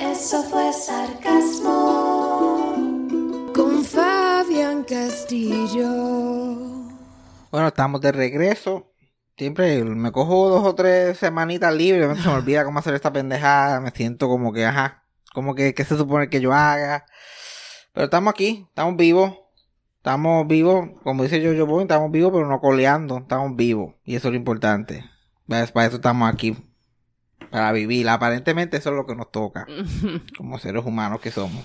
Eso fue sarcasmo. Con Fabián Castillo. Bueno, estamos de regreso. Siempre me cojo dos o tres semanitas libres, se me olvida cómo hacer esta pendejada, me siento como que, ajá, como que, ¿qué se supone que yo haga? Pero estamos aquí, estamos vivos, estamos vivos, como dice yo, yo voy, estamos vivos, pero no coleando, estamos vivos, y eso es lo importante. Para eso estamos aquí, para vivir. Aparentemente eso es lo que nos toca, como seres humanos que somos.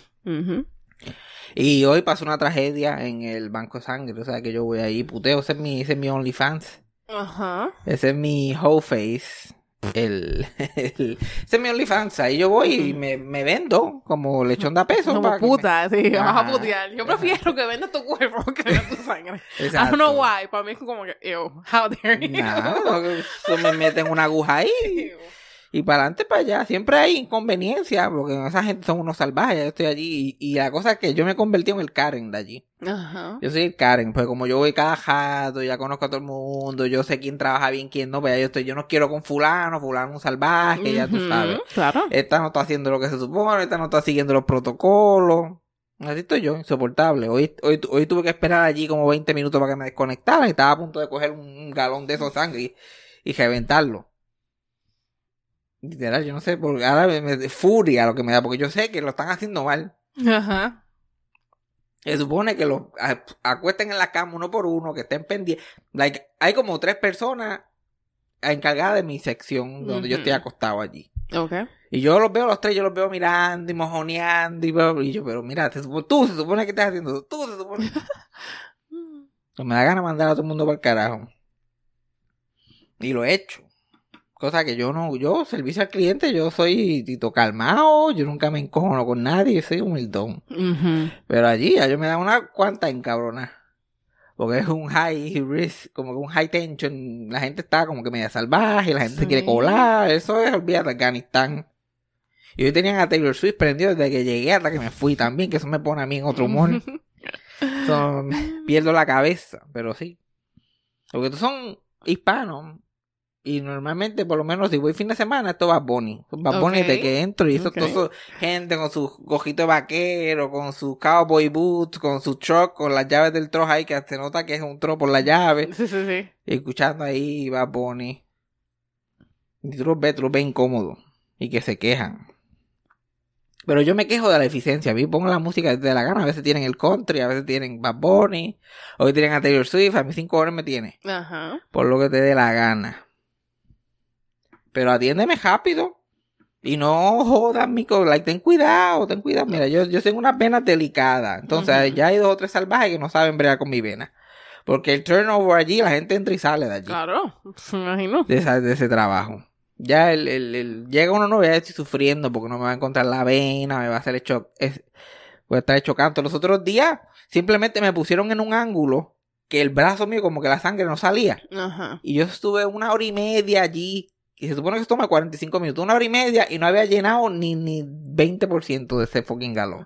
Y hoy pasó una tragedia en el Banco de Sangre, o sea que yo voy ahí, puteo, ese es mi, ese es mi OnlyFans. Ajá. Ese es mi whole face. El, el- ese es mi OnlyFans. Ahí yo voy y me, me vendo como lechón de a peso. Como para me- puta, sí, vas a putear. Yo prefiero que vendas tu cuerpo que vendas tu sangre. I don't know why. Para mí es como que, ew, how dare you. Nada, no, me meten una aguja ahí Ew. Y para adelante para allá. Siempre hay inconveniencia porque esa gente son unos salvajes. Yo estoy allí y, y la cosa es que yo me convertí en el Karen de allí. Ajá. Yo soy el Karen, pues como yo voy cada jato, ya conozco a todo el mundo, yo sé quién trabaja bien, quién no, pues ya yo estoy, yo no quiero con fulano, fulano un salvaje, ya tú sabes. Claro. Esta no está haciendo lo que se supone, esta no está siguiendo los protocolos. Así estoy yo, insoportable. Hoy, hoy, hoy tuve que esperar allí como 20 minutos para que me desconectaran y estaba a punto de coger un, un galón de esos sangre y, y reventarlo. Literal, yo no sé, porque ahora me, me- furia lo que me da, porque yo sé que lo están haciendo mal. Ajá. Se supone que los a- acuesten en la cama uno por uno, que estén pendientes. Like, hay como tres personas encargadas de mi sección donde yo estoy acostado allí. Ok. Y yo los veo los tres, yo los veo mirando y mojoneando y, bla, bla, y yo, pero mira, se supo- tú se supone que estás haciendo eso, tú se supone. Pues me da ganas de mandar a todo el mundo para el carajo. Y lo he hecho. Cosa que yo no, yo, servicio al cliente, yo soy tito calmado, yo nunca me encojono con nadie, soy humildón. Pero allí ya yo me da una cuanta encabrona. Porque es un high risk, como que un high tension. La gente está como que media salvaje, la gente se quiere colar. Eso es, olvídate, Afganistán. Y hoy tenían a Taylor Swift prendido desde que llegué hasta que me fui también, que eso me pone a mí en otro humor. So, pierdo la cabeza, pero sí. Porque tú son hispanos. Y normalmente, por lo menos, si voy fin de semana, esto va Bunny. Va Bunny Ok. desde que entro y eso, Ok. todo gente con sus gojitos de vaquero, con sus cowboy boots, con su truck, con las llaves del truck ahí, que se nota que es un truck por la llave. Sí, sí, sí. Y escuchando ahí va Bunny. Y tú los ves, tú los ves incómodos. Y que se quejan. Pero yo me quejo de la eficiencia. A mí pongo la música desde la gana. A veces tienen el country, a veces tienen Bad Bunny. Hoy tienen a Taylor Swift. A mí cinco horas me tiene. Ajá. Por lo que te dé la gana. Pero atiéndeme rápido. Y no jodas mi co- like, ten cuidado, ten cuidado. Mira, yo, yo tengo unas venas delicadas. Entonces, ya hay dos o tres salvajes que no saben bregar con mi vena. Porque el turnover allí, la gente entra y sale de allí. Claro. Me imagino. De, esa- de ese trabajo. Ya el, el, el- llega uno nuevo, ya estoy sufriendo porque no me va a encontrar la vena, me va a hacer hecho, es, voy a estar hecho canto. Los otros días, simplemente me pusieron en un ángulo que el brazo mío como que la sangre no salía. Ajá. Y yo estuve una hora y media allí. Y se supone que esto toma 45 minutos. Una hora y media y no había llenado ni, ni 20% de ese fucking galón.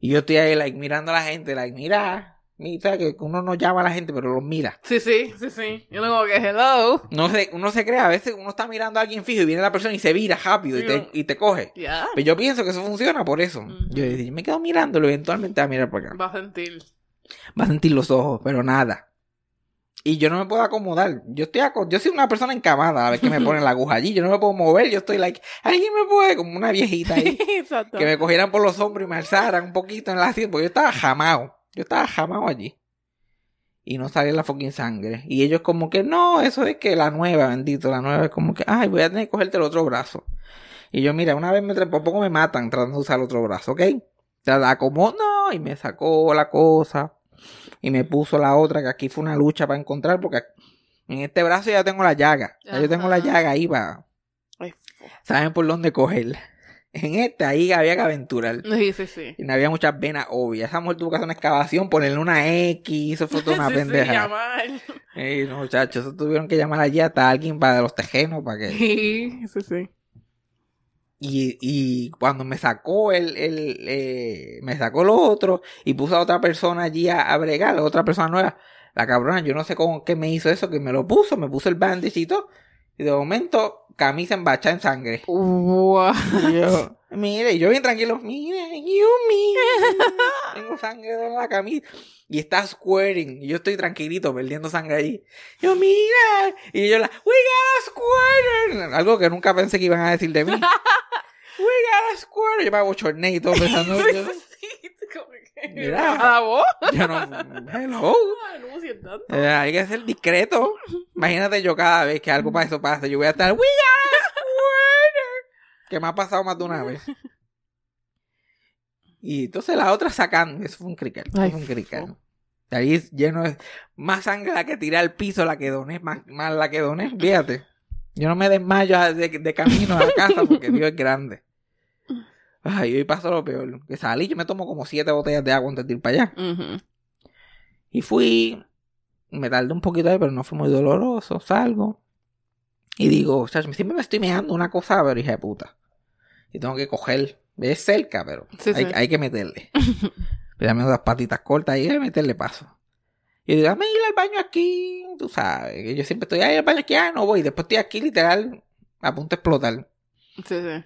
Y yo estoy ahí, like, mirando a la gente, like, mira. Mira, que uno no llama a la gente, pero los mira. Sí, sí, sí, sí. Yo como que hello. No sé, uno se cree, a veces uno está mirando a alguien fijo y viene la persona y se vira rápido y te, y te coge. Ya. Pero yo pienso que eso funciona por eso. Ujú. Yo, yo me quedo mirándolo, eventualmente va a mirar para acá. Va a sentir. Va a sentir los ojos, pero nada. Y yo no me puedo acomodar. Yo estoy aco- yo soy una persona encamada a ver que me ponen la aguja allí. Yo no me puedo mover. Yo estoy like, alguien me puede, como una viejita ahí. Exacto. que me cogieran por los hombros y me alzaran un poquito en la asiento. Porque yo estaba jamado. Yo estaba jamado allí. y no salía la fucking sangre. Y ellos como que, no, eso es que la nueva, bendito, la nueva es como que, ay, voy a tener que cogerte el otro brazo. Y yo, mira, una vez me por poco me matan tratando de usar el otro brazo, ¿ok? Se la como, no, y me sacó la cosa. Y me puso la otra, que aquí fue una lucha para encontrar, porque en este brazo ya tengo la llaga. Ya yo tengo la llaga ahí para... Saben por dónde cogerla. En este ahí había que aventurar. Sí, sí, sí. Y no había muchas venas obvias. Esa mujer tuvo que hacer una excavación, ponerle una X, eso fue toda una Sí, sí, pendeja. llamar. Ey, no, muchachos, eso tuvieron que llamar allí hasta alguien para los tejenos, para que... Sí, sí, sí. Y, y cuando me sacó el, el eh, me sacó lo otro y puso a otra persona allí a, a bregar, otra persona nueva. La cabrona, yo no sé cómo qué me hizo eso, que me lo puso, me puso el bandage y todo. Y de momento, camisa embachada en sangre. Wow. Yo, mire, yo bien tranquilo, mire, Yumi, tengo sangre en la camisa. Y está squaring, y yo estoy tranquilito, perdiendo sangre allí. Yo, mira, y yo la, we got a. Algo que nunca pensé que iban a decir de mí. we got a square. Yo me abochorné y todo pensando, yo, como que- Mira. ¿A la voz? yo no, hello. Ay, no tanto. Eh, hay que ser discreto. Imagínate yo cada vez que algo para eso pasa, yo voy a estar, we got a square. Que me ha pasado más de una vez. Y entonces la otra sacando, eso fue un crical, eso Ay, fue un crical. fu. Ahí es lleno de más sangre la que tiré al piso, la que doné, más, más la que doné, fíjate. Yo no me desmayo de, de camino a la casa porque Dios es grande. Ay, hoy pasó lo peor. Que salí, yo me tomo como siete botellas de agua antes de ir para allá. Y fui, me tardé un poquito ahí, pero no fue muy doloroso. Salgo. Y digo, chacho, siempre me estoy meando una cosa, pero hija de puta. Y tengo que coger. Es cerca, pero Sí, hay, sí. hay que meterle. Pero dame unas patitas cortas y hay que meterle paso. Y digo, dame ir al baño aquí, tú sabes. Que yo siempre estoy ahí al baño aquí, ah, no voy. Después estoy aquí literal a punto de explotar. Sí, sí.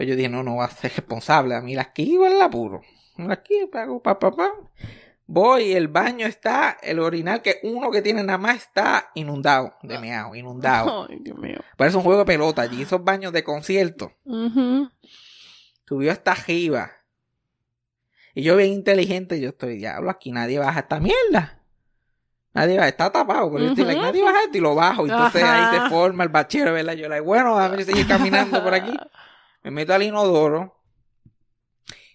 Pero yo dije, no, no va a ser responsable. A mí aquí igual el apuro. Aquí pago, pa, pa, pa. Voy, el baño está, el orinal, que uno que tiene nada más está inundado de meao, inundado. Ay, Dios mío. Parece un juego de pelota allí, esos baños de concierto. Ujú. Subió hasta arriba. Y yo bien inteligente, yo estoy, diablo, aquí nadie baja esta mierda. Nadie baja, está tapado, pero yo estoy like, Ujú. nadie baja esto y lo bajo. Y entonces ahí se forma el bachero, ¿verdad? Yo like, bueno, a ver, seguir caminando por aquí. Me meto al inodoro.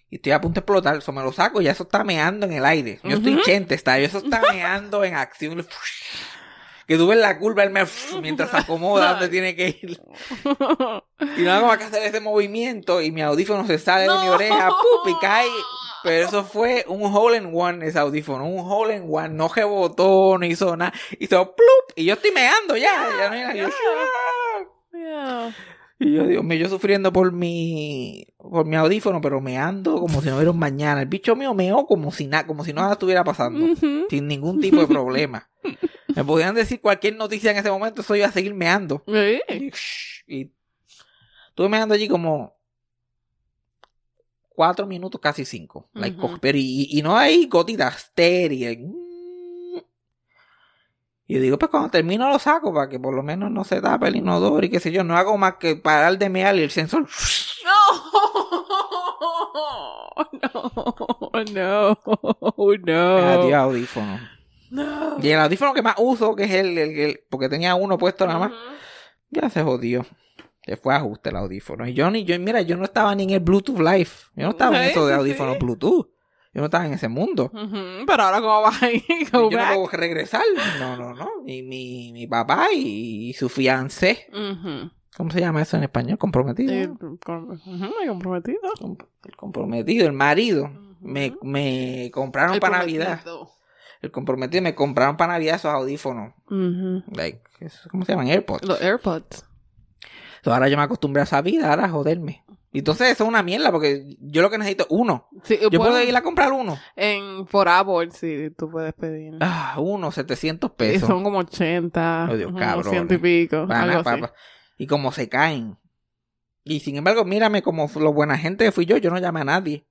Y estoy a punto de explotar. Eso me lo saco y ya eso está meando en el aire. Yo estoy Ujú. chente, está. Eso está meando en acción. Que tú ves la curva él me, mientras se acomoda donde tiene que ir. Y no hago más que hacer ese movimiento y mi audífono se sale de mi oreja. ¡pup! y cae. Pero eso fue un hole in one ese audífono. Un hole in one. No rebotó, no hizo nada. Hizo plup. Y yo estoy meando ya. Ya no hay. Yo, Yeah. y yo, Dios mío, yo sufriendo por mi, por mi audífono, pero meando como si no hubiera un mañana. El bicho mío meó como si nada, como si nada estuviera pasando. Sin ningún tipo de problema. Me podían decir cualquier noticia en ese momento, eso iba a seguir meando. Sí. Y, y estuve meando allí como cuatro minutos, casi cinco. Like, pero y, y no hay gotitas estériles. Y yo digo, pues cuando termino lo saco para que por lo menos no se tape el inodoro y qué sé yo. No hago más que parar de mear y el sensor. No, no, no. Adiós, audífono. No. Y el audífono que más uso, que es el, el- el- porque tenía uno puesto nada más, ya se jodió. Se fue a ajuste el audífono. Y yo ni, yo, mira, yo no estaba ni en el Bluetooth Live. Yo no estaba en eso de audífonos. Bluetooth. Yo no estaba en ese mundo. Pero ahora cómo vas a ir, yo no puedo regresar. No, no, no. Y mi, mi papá y, y su fiancé. Ujú. ¿Cómo se llama eso en español? Comprometido. Eh, he comprometido. Com- El comprometido, el marido. Me, me compraron El para Navidad. El comprometido me compraron para Navidad esos audífonos. Like, ¿Cómo se llaman? AirPods. Los AirPods. Ahora yo me acostumbré a esa vida, ahora a joderme. Y Entonces eso es una mierda porque yo lo que necesito es uno. Sí, Yo puedo ir a comprar uno. En, por Apple, sí, tú puedes pedir. Ah, uno, 700 Y pesos. son como 80, Oh, Dios, cabrones. ciento y pico, Pana, algo así. papá. Y como se caen. Y sin embargo, mírame como lo buena gente que fui yo, yo no llamé a nadie.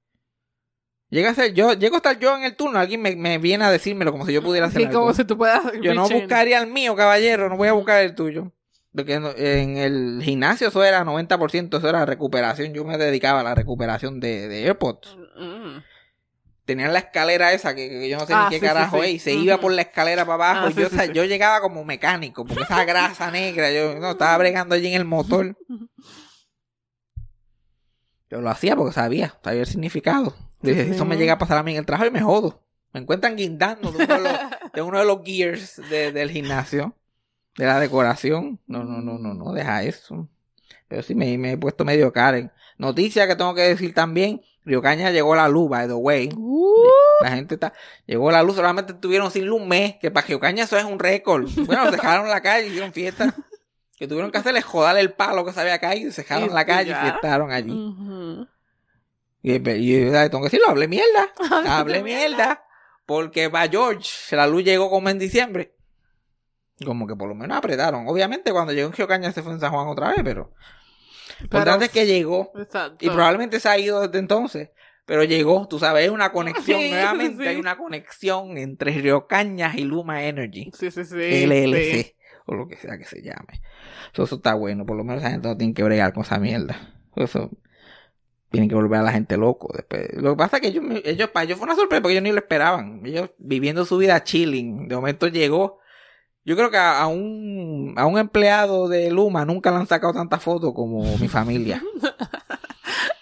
Llega a ser yo, llego a estar yo en el turno, alguien me, me viene a decírmelo como si yo pudiera hacer Sí, algo. como si tú puedas Yo no buscaría el mío, caballero, no voy a buscar el tuyo. Porque en el gimnasio eso era 90%, eso era recuperación. Yo me dedicaba a la recuperación de, de AirPods. Mm. tenían la escalera esa, que, que yo no sé Ah, ni qué sí, sí, carajo sí. es, y se iba por la escalera para abajo, Ah, y yo, o sea, yo llegaba como mecánico, porque esa grasa negra, yo no estaba bregando allí en el motor. Yo lo hacía porque sabía, sabía el significado. Dije, Sí. eso me llega a pasar a mí en el trabajo y me jodo. Me encuentran guindando de uno de los, de uno de los gears de- del gimnasio, de la decoración. No, no, no, no, no, deja eso. Pero sí me, me he puesto medio Karen. Noticia que tengo que decir también, Río Caña llegó la luz, by the way. Uh, La gente está, llegó la luz, solamente estuvieron sin luz un mes, que para Río Caña eso es un récord. Bueno, dejaron la calle, hicieron fiesta. Que tuvieron que hacerle joder el palo que se había caído, y se dejaron la calle y fiestaron allí. Y, y, y, tengo que decirlo, hablé mierda. hablé mierda. Porque va George, la luz llegó como en diciembre. Como que por lo menos apretaron. Obviamente cuando llegó en Geocaña se fue en San Juan otra vez, pero... Lo importante es que llegó. Exacto. Y probablemente se ha ido desde entonces. Pero llegó, tú sabes, hay una conexión. Sí, nuevamente sí. hay una conexión entre Río Cañas y Luma Energy. Sí, sí, sí. LLC. sí. O lo que sea que se llame. So, eso está bueno. Por lo menos la gente no tiene que bregar con esa mierda. Eso. Tienen que volver a la gente loco. Después. Lo que pasa es que ellos, me- ellos, para ellos fue una sorpresa porque ellos ni lo esperaban. Ellos viviendo su vida chilling. De momento llegó. Yo creo que a, a un, a un empleado de Luma nunca le han sacado tantas fotos como mi familia.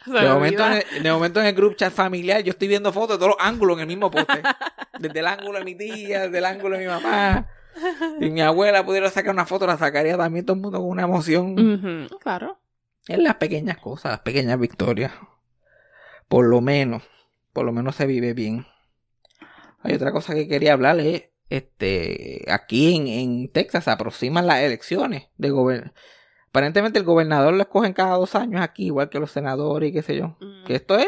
De me momento, en el, de momento en el group chat familiar yo estoy viendo fotos de todos los ángulos en el mismo poste. Desde el ángulo de mi tía, desde el ángulo de mi mamá. Si mi abuela pudiera sacar una foto, la sacaría también todo el mundo con una emoción. Claro. Es las pequeñas cosas, las pequeñas victorias. Por lo menos, por lo menos se vive bien. Hay otra cosa que quería hablarle. Este, aquí en, en Texas se aproximan las elecciones de gobierno. Aparentemente el gobernador lo escogen cada dos años aquí, igual que los senadores y qué sé yo. Mm. Que esto es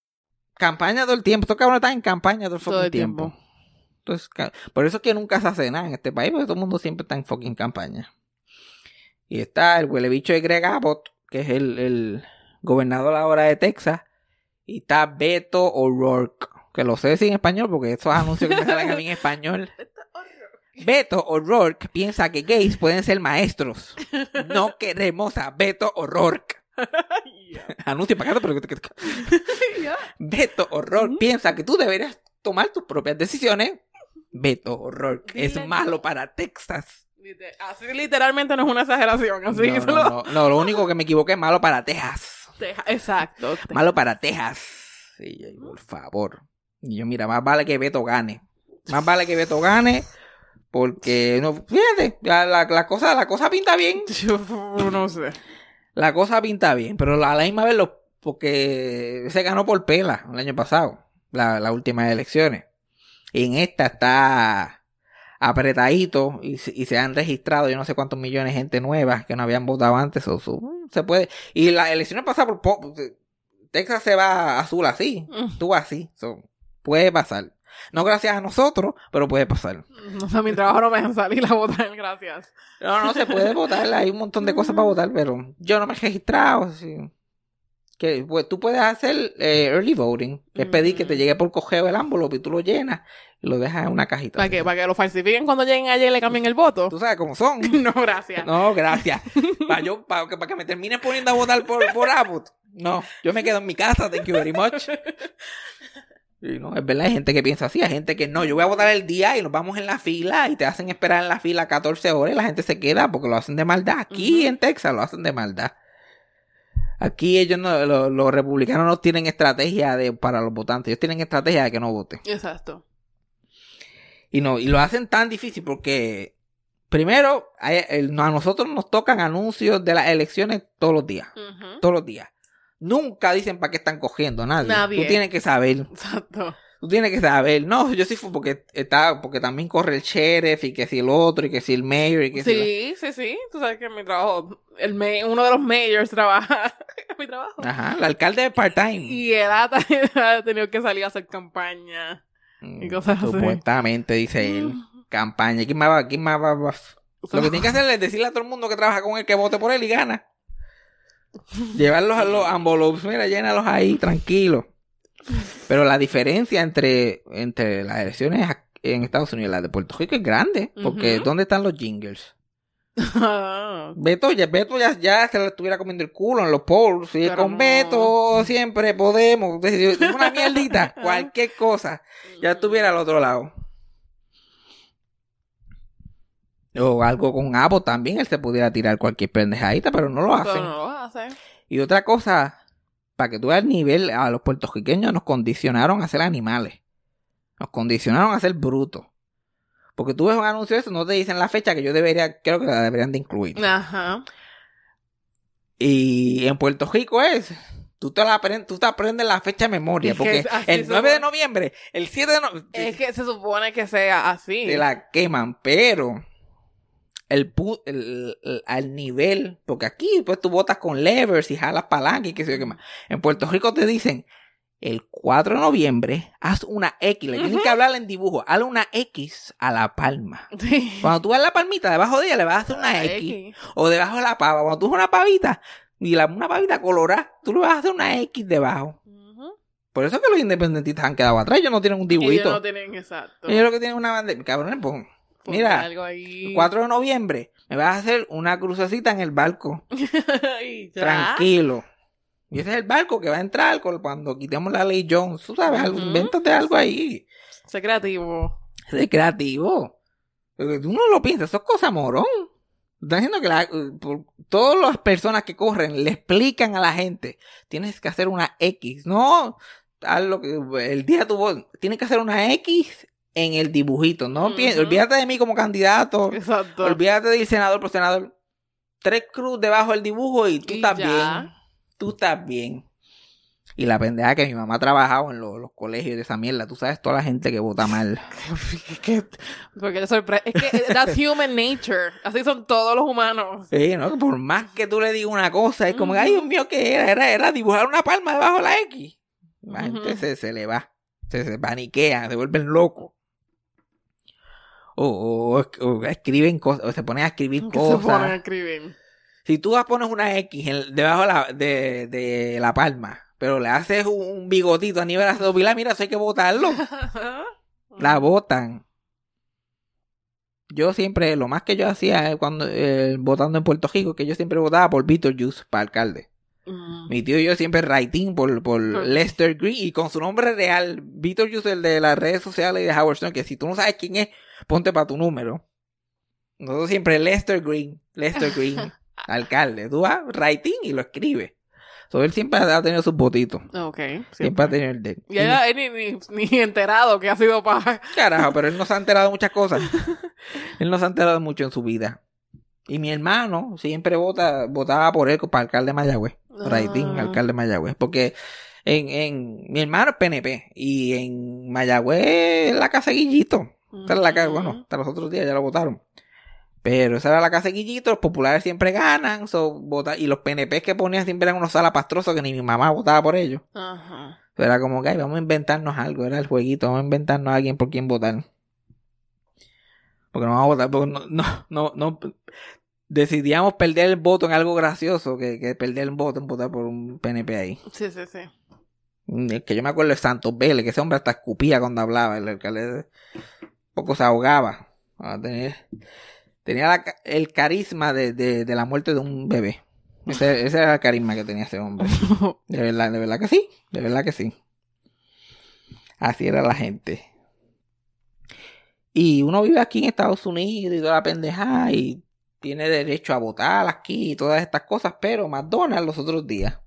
Campaña todo el tiempo. Estos cabrones están en campaña todo el Todo fucking el tiempo. tiempo. Entonces, por eso es que nunca se hace nada en este país, porque todo el mundo siempre está en fucking campaña. Y está el huele bicho de Greg Abbott, que es el, el gobernador ahora de Texas. Y está Beto O'Rourke, que lo sé decir en español porque esos anuncios que me salen a mí en español. Beto O'Rourke piensa que gays pueden ser maestros. No queremos a Beto O'Rourke. Anuncio pagado, pero. Beto Horror piensa que tú deberías tomar tus propias decisiones. Beto Horror es malo para Texas. Así literalmente no es una exageración. Así no, no, no, no, lo único que me equivoqué es malo para Texas. Deja- Exacto. Malo para Texas. Sí, por favor. Y yo, mira, más vale que Beto gane. Más vale que Beto gane. Porque, no, fíjate, la, la, la cosa, la cosa pinta bien. Yo no sé. La cosa pinta bien. Pero a la misma vez, lo, porque se ganó por pela el año pasado. La, las últimas elecciones. Y en esta está apretadito y, se- y se han registrado yo no sé cuántos millones de gente nueva que no habían votado antes. o su- se puede. Y las elecciones pasadas por. Texas se va azul así. Mm. Tú así. So, puede pasar. No gracias a nosotros, pero puede pasar. O sea, mi trabajo no me dejan salir a votar, gracias. No, no se puede votar. Hay un montón de cosas para votar, pero yo no me he registrado. así. Que, pues, tú puedes hacer eh, early voting, que es pedir que te llegue por cogeo el envelope y tú lo llenas y lo dejas en una cajita. Para que, para que lo falsifiquen cuando lleguen allá y le cambien el voto. Tú sabes cómo son. No, gracias. No, gracias. Para yo, para que, para que me termines poniendo a votar por, por Abbott. No, yo me quedo en mi casa, thank you very much. Y no, es verdad, hay gente que piensa así, hay gente que no, yo voy a votar el día y nos vamos en la fila y te hacen esperar en la fila 14 horas y la gente se queda porque lo hacen de maldad. Aquí en Texas lo hacen de maldad. Aquí ellos no, lo- los, republicanos no tienen estrategia de, para los votantes, ellos tienen estrategia de que no voten. Exacto. Y no, y lo hacen tan difícil porque, primero, a nosotros nos tocan anuncios de las elecciones todos los días. Todos los días. Nunca dicen para qué están cogiendo, nadie. Nadie. Tú tienes que saber. Exacto. Tú tienes que saber. No, yo sí fui porque está, porque también corre el sheriff y que si el otro y que si el mayor y que si la- Sí, sí, sí. Tú sabes que en mi trabajo, el ma- uno de los mayors trabaja mi trabajo. Ajá, el alcalde es part-time. Y él ha, ha tenido que salir a hacer campaña. Mm, y cosas así. Supuestamente, dice él. Campaña. ¿Quién más va? ¿Quién más va? va? Lo que tiene que hacer es decirle a todo el mundo que trabaja con él que vote por él y gana. Llevarlos a los envelopes, mira, llénalos ahí, tranquilo. Pero la diferencia entre, entre las elecciones en Estados Unidos y las de Puerto Rico es grande. Porque. ¿dónde están los jingles? Beto ya, Beto ya, ya se le estuviera comiendo el culo en los polls. Pero con no. Beto siempre podemos. Es Una mierdita, cualquier cosa. Ya estuviera al otro lado. O algo con Apple también, él se pudiera tirar cualquier pendejadita, pero no lo Pero hacen. no lo hace. Y otra cosa, para que tú veas el nivel, a los puertorriqueños nos condicionaron a ser animales. Nos condicionaron a ser brutos. Porque tú ves un anuncio de eso, no te dicen la fecha que yo debería, creo que la deberían de incluir. Ajá. Y en Puerto Rico es, tú te, la aprendes, tú te aprendes la fecha de memoria. Es Porque el 9 de noviembre, el 7 de noviembre, Es que se supone que sea así. te la queman, pero el, el, el- al nivel, porque aquí pues tú botas con levers y jalas palanca y qué sé yo qué más. En Puerto Rico te dicen, el 4 de noviembre, haz una X, le tienes que hablar en dibujo, hazle una X a la palma. Sí. Cuando tú ves la palmita, debajo de ella le vas a hacer una X. O debajo de la pava. Cuando tú ves una pavita, y la, una pavita colorada, tú le vas a hacer una X debajo. Por eso es que los independentistas han quedado atrás, ellos no tienen un dibujito. Ellos no tienen exacto. Ellos lo que tienen es una bandera. Cabrones, pues, mira, algo ahí. 4 de noviembre, me vas a hacer una crucecita en el barco. Tranquilo. Y ese es el barco que va a entrar cuando quitemos la ley Jones. Tú sabes, algo, invéntate algo ahí. Sé creativo. Es creativo. Porque tú no lo piensas, eso es cosa morón. Están diciendo que la- por- todas las personas que corren le explican a la gente, tienes que hacer una X. No, haz lo que el día tuvo, tienes que hacer una X en el dibujito. No Ujú. pienses, olvídate de mí como candidato. Exacto. Olvídate de ir senador por senador. Tres cruz debajo del dibujo y tú Y estás ya. bien. Tú estás bien. Y la pendeja que mi mamá ha trabajado en lo- los colegios de esa mierda. Tú sabes toda la gente que vota mal. Porque te sorprende. Es que that's human nature. Así son todos los humanos. Sí, ¿no? Por más que tú le digas una cosa, es como, ay, Dios mío, ¿qué era? Era, era dibujar una palma debajo de la X. La gente se, se le va. Se, se paniquea, se vuelven locos. O, o- o escriben cosas, o se ponen a escribir Que se ponen a cosas. escribir. Si tú pones una X en- debajo de la, de, de la palma, pero le haces un, un bigotito a nivel de pilar, mira, eso hay que botarlo. La votan. Yo siempre, lo más que yo hacía eh, cuando eh, votando en Puerto Rico, que yo siempre votaba por Beetlejuice para alcalde. Mm. Mi tío y yo siempre writing por, por Por- Lester Green y con su nombre real, Beetlejuice, el de las redes sociales y de Howard Stern, que si tú no sabes quién es, ponte para tu número. Nosotros siempre Lester Green, Lester Green, alcalde. Tú vas writing y lo escribes. So, él siempre ha tenido sus votitos. Ok. Siempre ha tenido el de él. Y ella él ni, ni, ni enterado que ha sido para. Carajo, pero él no se ha enterado de muchas cosas. él no se ha enterado mucho en su vida. Y mi hermano siempre vota, votaba por él para alcalde de Mayagüez. Raitín, Ah. alcalde de Mayagüez. Porque en, en mi hermano es PNP. Y en Mayagüez es la casa Guillito. Esa era la casa, bueno, hasta los otros días ya lo votaron. Pero esa era la casa de Guillito, los populares siempre ganan. So, vota, y los PNP que ponían siempre eran unos salapastrosos que ni mi mamá votaba por ellos. Ajá. Era como que "Ay, vamos a inventarnos algo, era el jueguito, vamos a inventarnos a alguien por quien votar. Porque no vamos a votar, porque no, no, no, no decidíamos perder el voto en algo gracioso que, que perder el voto en votar por un PNP ahí. Sí, sí, sí. Mm, que yo me acuerdo de Santos Vélez, que ese hombre hasta escupía cuando hablaba, el alcalde poco se ahogaba. Ah, Tenía, la el carisma de, de, de la muerte de un bebé. Ese, ese era el carisma que tenía ese hombre. De verdad, de verdad que sí. De verdad que sí. Así era la gente. Y uno vive aquí en Estados Unidos y toda la pendejada y tiene derecho a votar aquí y todas estas cosas, pero McDonald's los otros días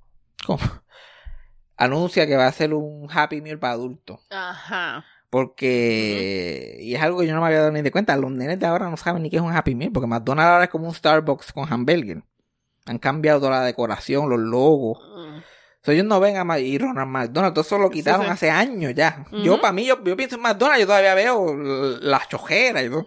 anuncia que va a hacer un Happy Meal para adultos. Ajá. Porque, y es algo que yo no me había dado ni de cuenta, los nenes de ahora no saben ni qué es un Happy Meal, porque McDonald's ahora es como un Starbucks con hamburger. Han cambiado toda la decoración, los logos. Mm. So, ellos no ven a Ma- y Ronald McDonald, todo eso lo quitaron sí. hace años ya. Yo, para mí, yo, yo pienso en McDonald's, yo todavía veo las chojeras y todo.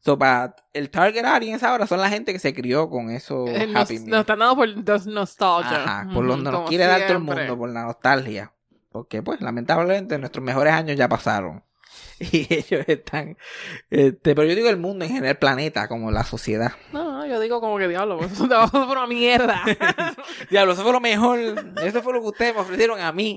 So, para el target audience ahora son la gente que se crió con eso Eh, Nos, Happy nos Meal. están dando por nos- nostalgia. Ajá, por lo que nos quiere dar todo el mundo, por la nostalgia. Porque, pues, lamentablemente nuestros mejores años ya pasaron. Y ellos están. Este, pero yo digo el mundo en general, el planeta, como la sociedad. No, no, yo digo como que diablo, pues, eso por una mierda. Diablo, eso fue lo mejor. Eso fue lo que ustedes me ofrecieron a mí.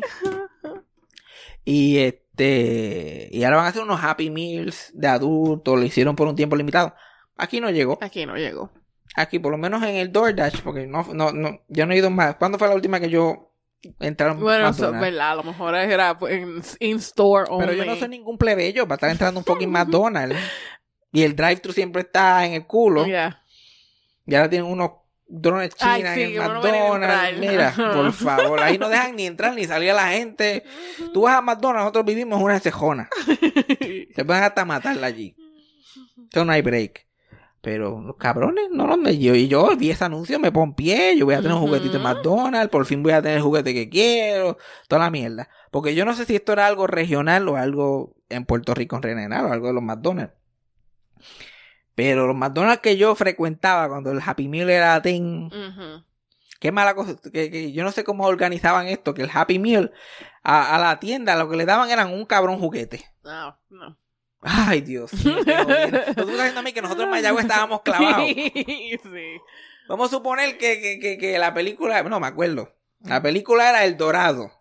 Y este. Y ahora van a hacer unos Happy Meals de adultos. Lo hicieron por un tiempo limitado. Aquí no llegó. Aquí no llego. Aquí, por lo menos en el DoorDash, porque no, no, no, yo no he ido más. ¿Cuándo fue la última que yo un Bueno, eso es verdad, a lo mejor era pues, en in-store only. Pero yo no soy ningún plebeyo para estar entrando un fucking McDonald's. Y el drive-thru siempre está en el culo. Ya. Y ahora tienen unos drones chinas sí, en no McDonald's. Mira, por favor, ahí no dejan ni entrar ni salir a la gente. Tú vas a McDonald's, nosotros vivimos en una cejona. Te pueden hasta matarla allí. Eso no hay break. Pero los cabrones, no los yo Y yo vi ese anuncio, me pompié. Yo voy a tener un juguetito de Ujú. McDonald's. Por fin voy a tener el juguete que quiero. Toda la mierda. Porque yo no sé si esto era algo regional o algo en Puerto Rico en general o algo de los McDonald's. Pero los McDonald's que yo frecuentaba cuando el Happy Meal era thing, qué mala cosa, que, que yo no sé cómo organizaban esto, que el Happy Meal a, a la tienda lo que le daban eran un cabrón juguete. No, no. Ay, Dios mío. Tú estás diciendo a mí que nosotros en Mayagüez estábamos clavados. sí. Vamos a suponer que, que, que, que la película, no me acuerdo. La película era El Dorado.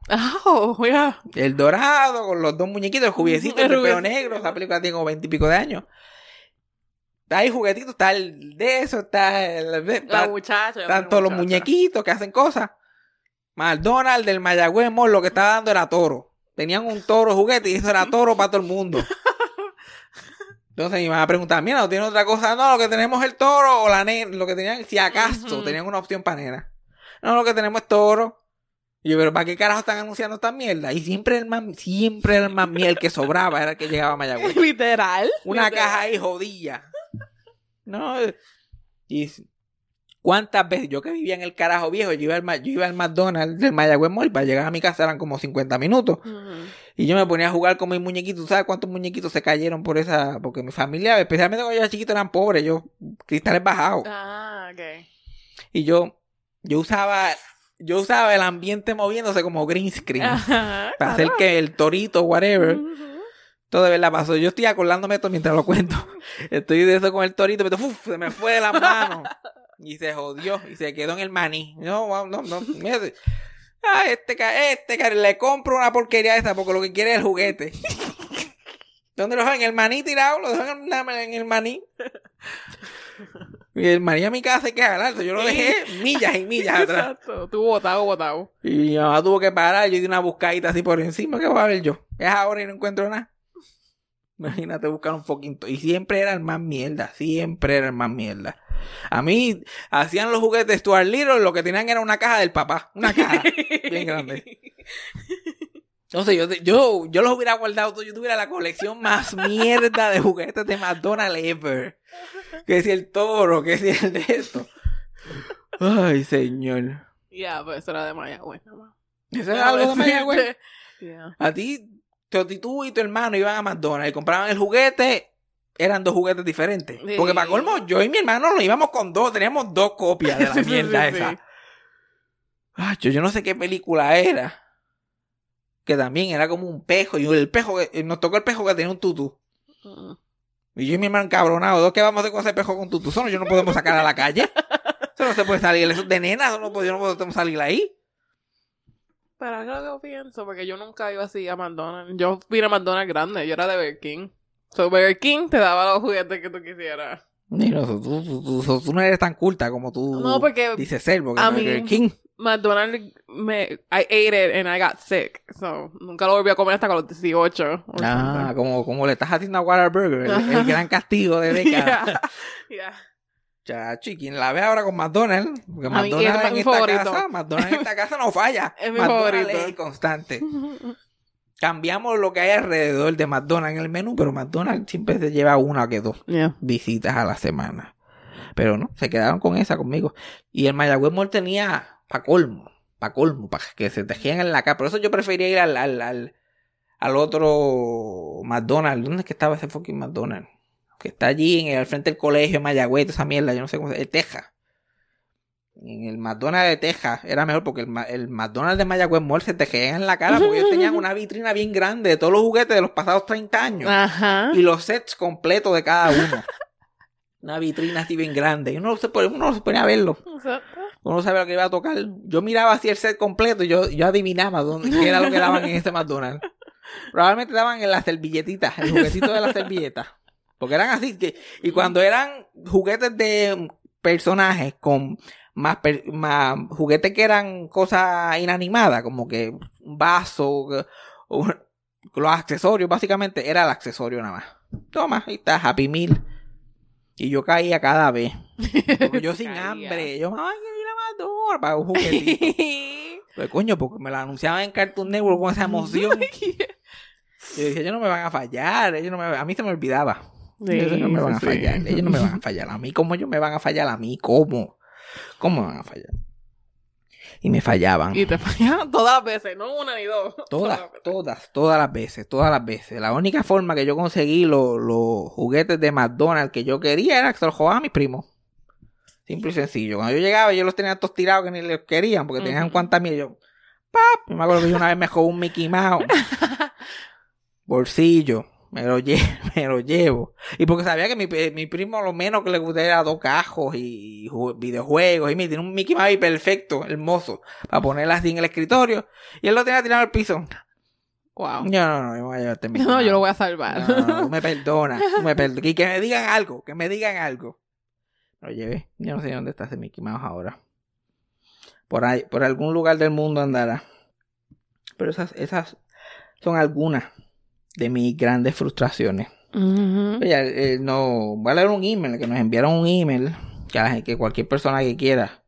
Oh, yeah. El Dorado con los dos muñequitos, el jubiecito, el El pelo negro. Esa película tiene como veintipico de años. Está ahí juguetito, está el de eso, está el. está- La muchacha. están todos los muñequitos que hacen cosas. McDonald's del Mayagüez Mall lo que estaba dando era toro. Tenían un toro juguete y eso era toro para todo el mundo. Entonces mi mamá preguntaba, mira, ¿no tiene otra cosa? No, lo que tenemos es el toro o la nena. Lo que tenían, si acaso, Ujú. tenían una opción para nena. No, lo que tenemos es toro. Y yo, pero ¿para qué carajo están anunciando esta mierda? Y siempre el más, siempre el más miel que sobraba era el que llegaba a Mayagüez. Literal. Una Literal. caja ahí jodilla. No. Y cuántas veces yo que vivía en el carajo viejo, yo iba al, yo iba al McDonald's del Mayagüez Mall para llegar a mi casa eran como 50 minutos. Y yo me ponía a jugar con mis muñequitos. ¿Sabes cuántos muñequitos se cayeron por esa? Porque mi familia, especialmente cuando yo era chiquito, eran pobres. Yo, cristales bajados. Ah, ok. Y yo, yo usaba, yo usaba el ambiente moviéndose como green screen. Ajá, para hacer que el torito, whatever, todo de verdad pasó. Yo estoy acordándome esto mientras lo cuento. Estoy de eso con el torito, pero uf, se me fue de las manos. Y se jodió y se quedó en el maní. No, no, no. mira, Ah, este, este, le compro una porquería esa porque lo que quiere es el juguete. ¿Dónde lo dejan? En el maní tirado, lo dejan en, el maní. Y el maní a mi casa se queda alto. Yo lo dejé millas y millas atrás. Exacto. Tú botado, botado. Y mi mamá tuvo que parar. Yo di una buscadita así por encima. ¿Qué voy a ver yo? Es ahora y no encuentro nada. Imagínate buscar un poquito. Y siempre era el más mierda. Siempre era el más mierda. A mí hacían los juguetes de Stuart Little. Lo que tenían era una caja del papá. Una caja bien grande. Entonces yo, yo, yo los hubiera guardado. Yo tuviera la colección más mierda de juguetes de McDonald's ever. Que si el toro, que si el de esto. Ay, señor. Ya, pues eso era de Mayagüez. nada más. Eso era algo de Mayagüez. Yeah. A ti, tú y tu hermano iban a McDonald's y compraban el juguete. Eran dos juguetes diferentes. Sí. Porque para colmo, yo y mi hermano lo íbamos con dos. Teníamos dos copias de la sí, mierda sí, esa. Ay, yo, yo no sé qué película era. Que también era como un pejo. Y el pejo, que- nos tocó el pejo que tenía un tutú. Mm. Y yo y mi hermano encabronados. ¿Dos qué vamos a hacer con ese pejo con tutú? Eso no, yo no podemos sacar a la calle. Eso no se puede salir. Eso es de nena. Eso no, yo no podemos salir ahí. Pero es lo que pienso, porque yo nunca iba así a McDonald's. Yo vine a McDonald's grande, yo era de Burger King. So, Burger King te daba los juguetes que tú quisieras. Mira, tú, tú, tú- tú- no eres tan culta como tú No, porque dices ser. Porque a Burger mí- King. McDonald's, me, I ate it and I got sick. So, nunca lo volví a comer hasta con los 18. or Ah, como, como le estás haciendo a Whataburger, el, el gran castigo de décadas. Yeah. Yeah. Chacho, y quien la ve ahora con McDonald's, porque mí, McDonald's es en esta favorito. casa, McDonald's en esta casa no falla. Es mi McDonald's favorito. es constante. Cambiamos lo que hay alrededor de McDonald's en el menú, pero McDonald's siempre se lleva una que dos Yeah. visitas a la semana. Pero no, se quedaron con esa conmigo. Y el Mayagüez Mall tenía pa' colmo, pa' colmo, para que se tejían en la cara. Por eso yo prefería ir al, al, al, al otro McDonald's. ¿Dónde es que estaba ese fucking McDonald's? que está allí en el, al frente del colegio, Mayagüez, esa mierda, yo no sé cómo se llama, Texas. En el McDonald's de Texas era mejor porque el, el McDonald's de Mayagüez Mall se te caían en la cara porque ellos tenían una vitrina bien grande de todos los juguetes de los pasados 30 años. Ajá. Y los sets completos de cada uno. una vitrina así bien grande. Y uno se, ponía, uno se ponía a verlo. Exacto. Uno sabía lo que iba a tocar. Yo miraba así el set completo y yo, yo adivinaba dónde, qué era lo que daban en ese McDonald's. Probablemente daban en las servilletitas, el juguetito de las servilletas. Porque eran así. Que, y cuando eran juguetes de personajes con más, más juguetes que eran cosas inanimadas, como que un vaso, los accesorios, básicamente era el accesorio nada más. Toma, ahí está, Happy Meal. Y yo caía cada vez. Porque yo sin Caía. hambre. Yo, ay, que ir a para un juguetito. Pues coño, porque me la anunciaban en Cartoon Network con esa emoción. Yo decía, ellos no me van a fallar. Ellos no me... A mí se me olvidaba. ellos no me van a fallar. sí. Ellos no me van a fallar. A mí, ¿cómo ellos me van a fallar? A mí, ¿cómo? ¿Cómo me van a fallar? Y me fallaban. Y te fallaban todas las veces, no una ni dos. Todas, todas, todas las veces, todas las veces. La única forma que yo conseguí los, los juguetes de McDonald's que yo quería era que se los jugaba a mis primos. Simple y sencillo. Cuando yo llegaba, yo los tenía todos tirados que ni los querían, porque tenían Ujú. cuantas mil. Yo, ¡pap! Yo me acuerdo que yo una vez me jugó un Mickey Mouse. Bolsillo. Me lo, lle- me lo llevo. Y porque sabía que mi, mi primo lo menos que le gustaba era dos cajos y ju- videojuegos. Y me tiene un Mickey Mouse perfecto, hermoso, para ponerla así en el escritorio. Y él lo tenía tirado al piso. Wow. Yo no, no, yo voy a llevarte No, yo lo voy a salvar. No, no, me perdonas, tú me perdonas. Y que me digan algo, que me digan algo. Lo llevé. Yo no sé dónde está ese Mickey Mouse ahora. Por ahí, por algún lugar del mundo andará. Pero esas, esas son algunas de mis grandes frustraciones. Ujú. Oye, eh, no, voy a leer un email, que nos enviaron un email, que, la gente- que cualquier persona que quiera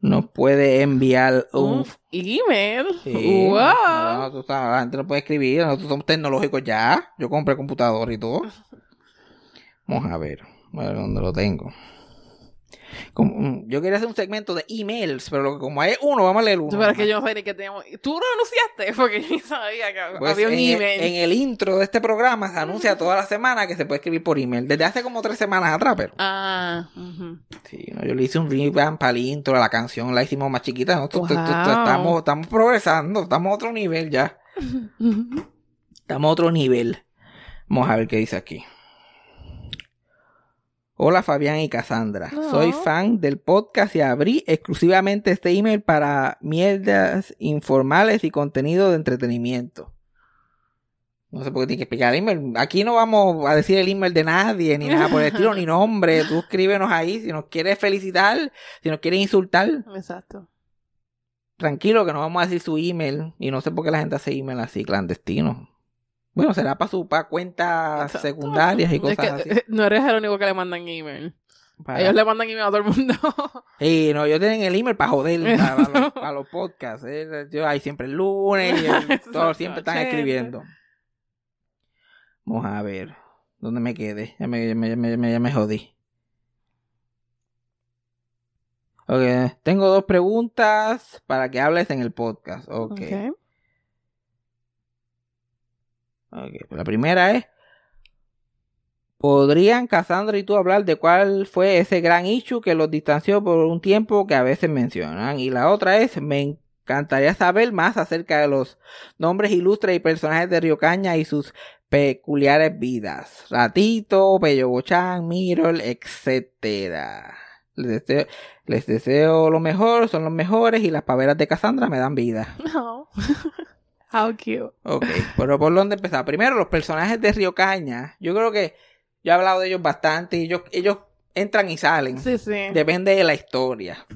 nos puede enviar un... Un email. Sí, wow. no, tú sabes, la gente no puede escribir, nosotros somos tecnológicos ya, yo compré computador y todo. Vamos a ver, a ver dónde lo tengo. Como- mm, yo quería hacer un segmento de emails, pero que como hay uno, vamos a leer uno. Pero es que yo no sé ni qué teníamos. ¿Tú lo anunciaste? Porque yo ni sabía que Pues había un en, el- email. en el intro de este programa se anuncia toda la semana que se puede escribir por email. Desde hace como tres semanas atrás, pero. Ah. Sí, no, yo le hice un revamp al intro, a la canción la hicimos más chiquita. Wow. tu- estamos, estamos progresando, estamos a otro nivel ya. Estamos a otro nivel. Vamos a ver qué dice aquí. Hola Fabián y Cassandra. Soy fan del podcast y abrí exclusivamente este email para mierdas informales y contenido de entretenimiento. No sé por qué tiene que explicar el email. Aquí no vamos a decir el email de nadie, ni nada por el estilo, ni nombre. Tú escríbenos ahí si nos quieres felicitar, si nos quieres insultar. Exacto. Tranquilo que no vamos a decir su email. Y no sé por qué la gente hace email así clandestino. Bueno, será para sus para cuentas Exacto. secundarias y Es cosas que, así. eh, no eres el único que le mandan email. Para- Ellos le mandan email a todo el mundo. Sí, no, ellos tienen el email para joder, para, para los, para los podcasts. eh. Yo ahí siempre el lunes y el- todos siempre están escribiendo. Vamos a ver. ¿Dónde me quedé? Ya me, ya me, ya me- ya me- ya me jodí. Ok, tengo dos preguntas para que hables en el podcast. Ok. Ok. Pues La primera es. ¿Podrían Cassandra y tú hablar de cuál fue ese gran issue que los distanció por un tiempo que a veces mencionan? Y la otra es, me encantaría saber más acerca de los nombres ilustres y personajes de Río Caña y sus peculiares vidas. Ratito, Pello Bochán, Mirol, etcétera. Les deseo, les lo mejor, son los mejores y las paveras de Cassandra me dan vida. No. How cute. Ok, pero ¿por dónde empezar? Primero, los personajes de Río Caña. Yo creo que yo he hablado de ellos bastante y ellos, ellos entran y salen. Sí, sí. Depende de la historia.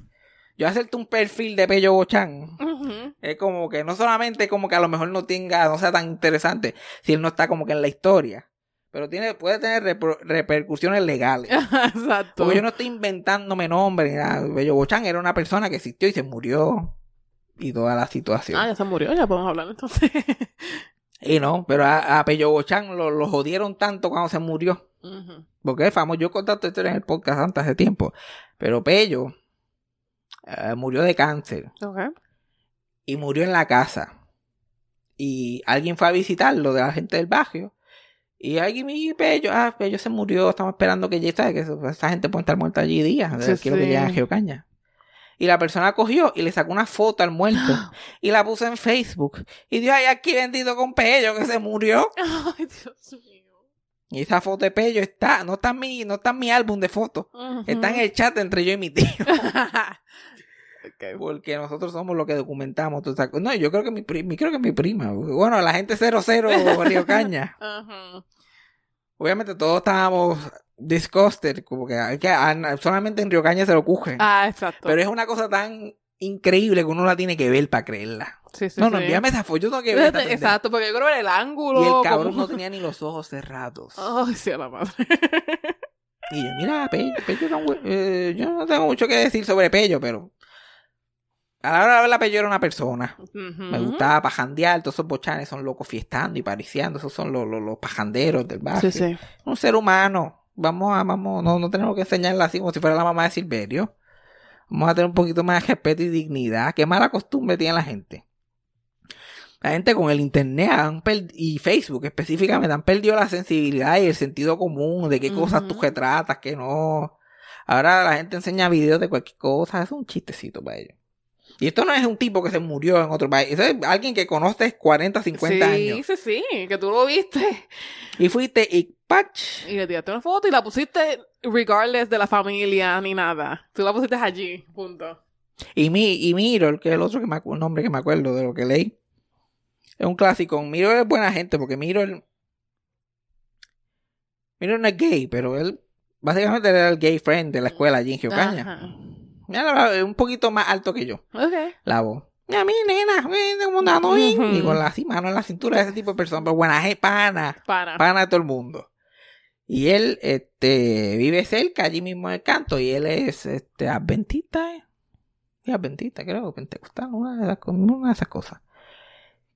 Yo hacerte un perfil de Pello Bochán Ujú. es como que no solamente como que a lo mejor no tenga, no sea tan interesante si él no está como que en la historia, pero tiene, puede tener repercusiones legales. Exacto. Porque yo no estoy inventándome nombre ni nada. Bello Bochán era una persona que existió y se murió. Y toda la situación. Ah, ya se murió, ya podemos hablar entonces. Y no, pero a, a Pello Bochán lo, lo jodieron tanto cuando se murió. Porque es famoso. Yo he contado historia en el podcast antes hace tiempo. Pero Pello eh, murió de cáncer. Ok. Y murió en la casa. Y alguien fue a visitarlo de la gente del barrio. Y aquí mi Pello, ah, Pello se murió, estamos esperando que llegue. Que esa gente puede estar muerta allí días, Sí, quiero que llegue a Geocaña. Y la persona cogió y le sacó una foto al muerto y la puso en Facebook. Y dijo, ay, aquí bendito con Pello que se murió. Ay, Dios mío. Y esa foto de Pello está, no está en mi, no está en mi álbum de fotos. Está en el chat entre yo y mi tío. Porque nosotros somos los que documentamos. No, yo creo que mi prima, creo que mi prima. Bueno, la gente 00 Río Caña. Ajá. Obviamente todos estábamos disgusted, como que, hay que a- solamente en Río Caña se lo cogen. Ah, exacto. Pero es una cosa tan increíble que uno la tiene que ver para creerla. Sí, sí, no, no, sí. envíame esa foto, yo tengo que ver. Exacto, porque yo quiero ver el ángulo. Y el cabrón como- no tenía ni los ojos cerrados. Ay, sí, a la madre. Y yo, mira, Pello, Pello güey- eh, yo no tengo mucho que decir sobre Pello, pero a la hora de la Pello era una persona. Me gustaba pajandear, todos esos bochanes son locos fiestando y pariciando, esos son los, los, los pajanderos del barrio. Sí, sí. Un ser humano. Vamos a, vamos, no, no tenemos que enseñarla así como si fuera la mamá de Silverio. Vamos a tener un poquito más de respeto y dignidad. Qué mala costumbre tiene la gente. La gente con el internet han y Facebook específicamente han perdido la sensibilidad y el sentido común de qué cosas tú retratas, que no. Ahora la gente enseña videos de cualquier cosa. Es un chistecito para ellos. Y esto no es un tipo que se murió en otro país. Eso es alguien que conoces 40, 50 sí, años. sí, sí, que tú lo viste. Y fuiste y ¡pach! Y le tiraste una foto y la pusiste regardless de la familia ni nada. Tú la pusiste allí, punto. Y, mi, y Mirror, que es el otro que me nombre que me acuerdo de lo que leí. Es un clásico. Mirror es buena gente porque Mirror. Mirror no es gay, pero él. Básicamente era el gay friend de la escuela allí en Geocaña. Mira, es un poquito más alto que yo. La voz. Mira, mi nena, ven, ¿cómo andando bien? Ujú. Y con la mano en la cintura, ese tipo de persona. Pero buena gente, pana. Para. Pana de todo el mundo. Y él este, vive cerca, allí mismo en el canto, y él es este, adventista, ¿eh? Adventista, creo, pentecostal, una de, esas, una de esas cosas.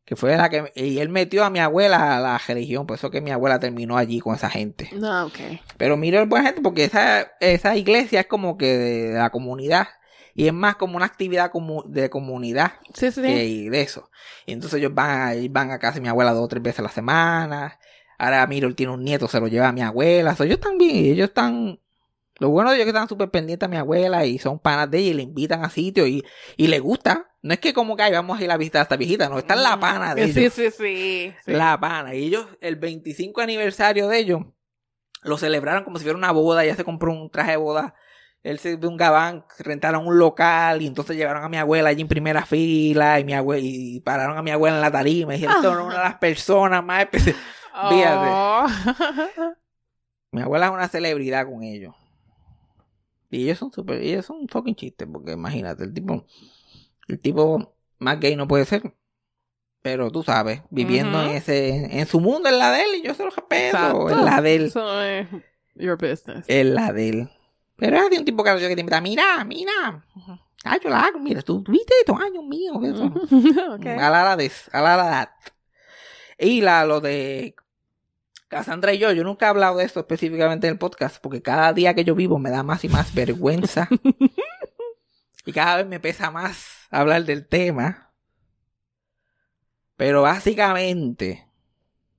Que fue la que. Y él metió a mi abuela a la religión, por eso que mi abuela terminó allí con esa gente. No, ok. Pero miro el buena gente porque esa, esa iglesia es como que de, la comunidad. Y es más como una actividad comu- de comunidad Sí, sí, que de eso. Y entonces ellos van a, van a casa de mi abuela dos o tres veces a la semana. Ahora Miro tiene un nieto, se lo lleva a mi abuela. So, ellos están bien, ellos están... Lo bueno de ellos es que están súper pendientes a mi abuela y son panas de ella y le invitan a sitios y, y le gusta. No es que como que "Ay, vamos a ir a visitar a esta viejita, no, está en la pana de Sí, ellos. sí, sí. sí. La pana. Y ellos, el 25 aniversario de ellos, lo celebraron como si fuera una boda. Ella se compró un traje de boda. Él se de un gabán, rentaron un local y entonces llevaron a mi abuela allí en primera fila y mi abuela y pararon a mi abuela en la tarima y dijeron, "Esta es una de las personas más especiales. Oh. Mi abuela es una celebridad con ellos. Y ellos son súper, ellos son un fucking chiste, porque imagínate, el tipo, el tipo más gay no puede ser. Pero tú sabes, viviendo en ese, en su mundo, en la de él, y yo se lo respeto, en la de él, Eso es your business. en la de él. Pero es de un tipo gracioso que te invita, mira, mira, ay, yo la hago, mira, tú viste estos años míos, eso. Ok. A la de, a la de. Y la, lo de Cassandra y yo, yo nunca he hablado de esto específicamente en el podcast, porque cada día que yo vivo me da más y más vergüenza. y cada vez me pesa más hablar del tema. Pero básicamente,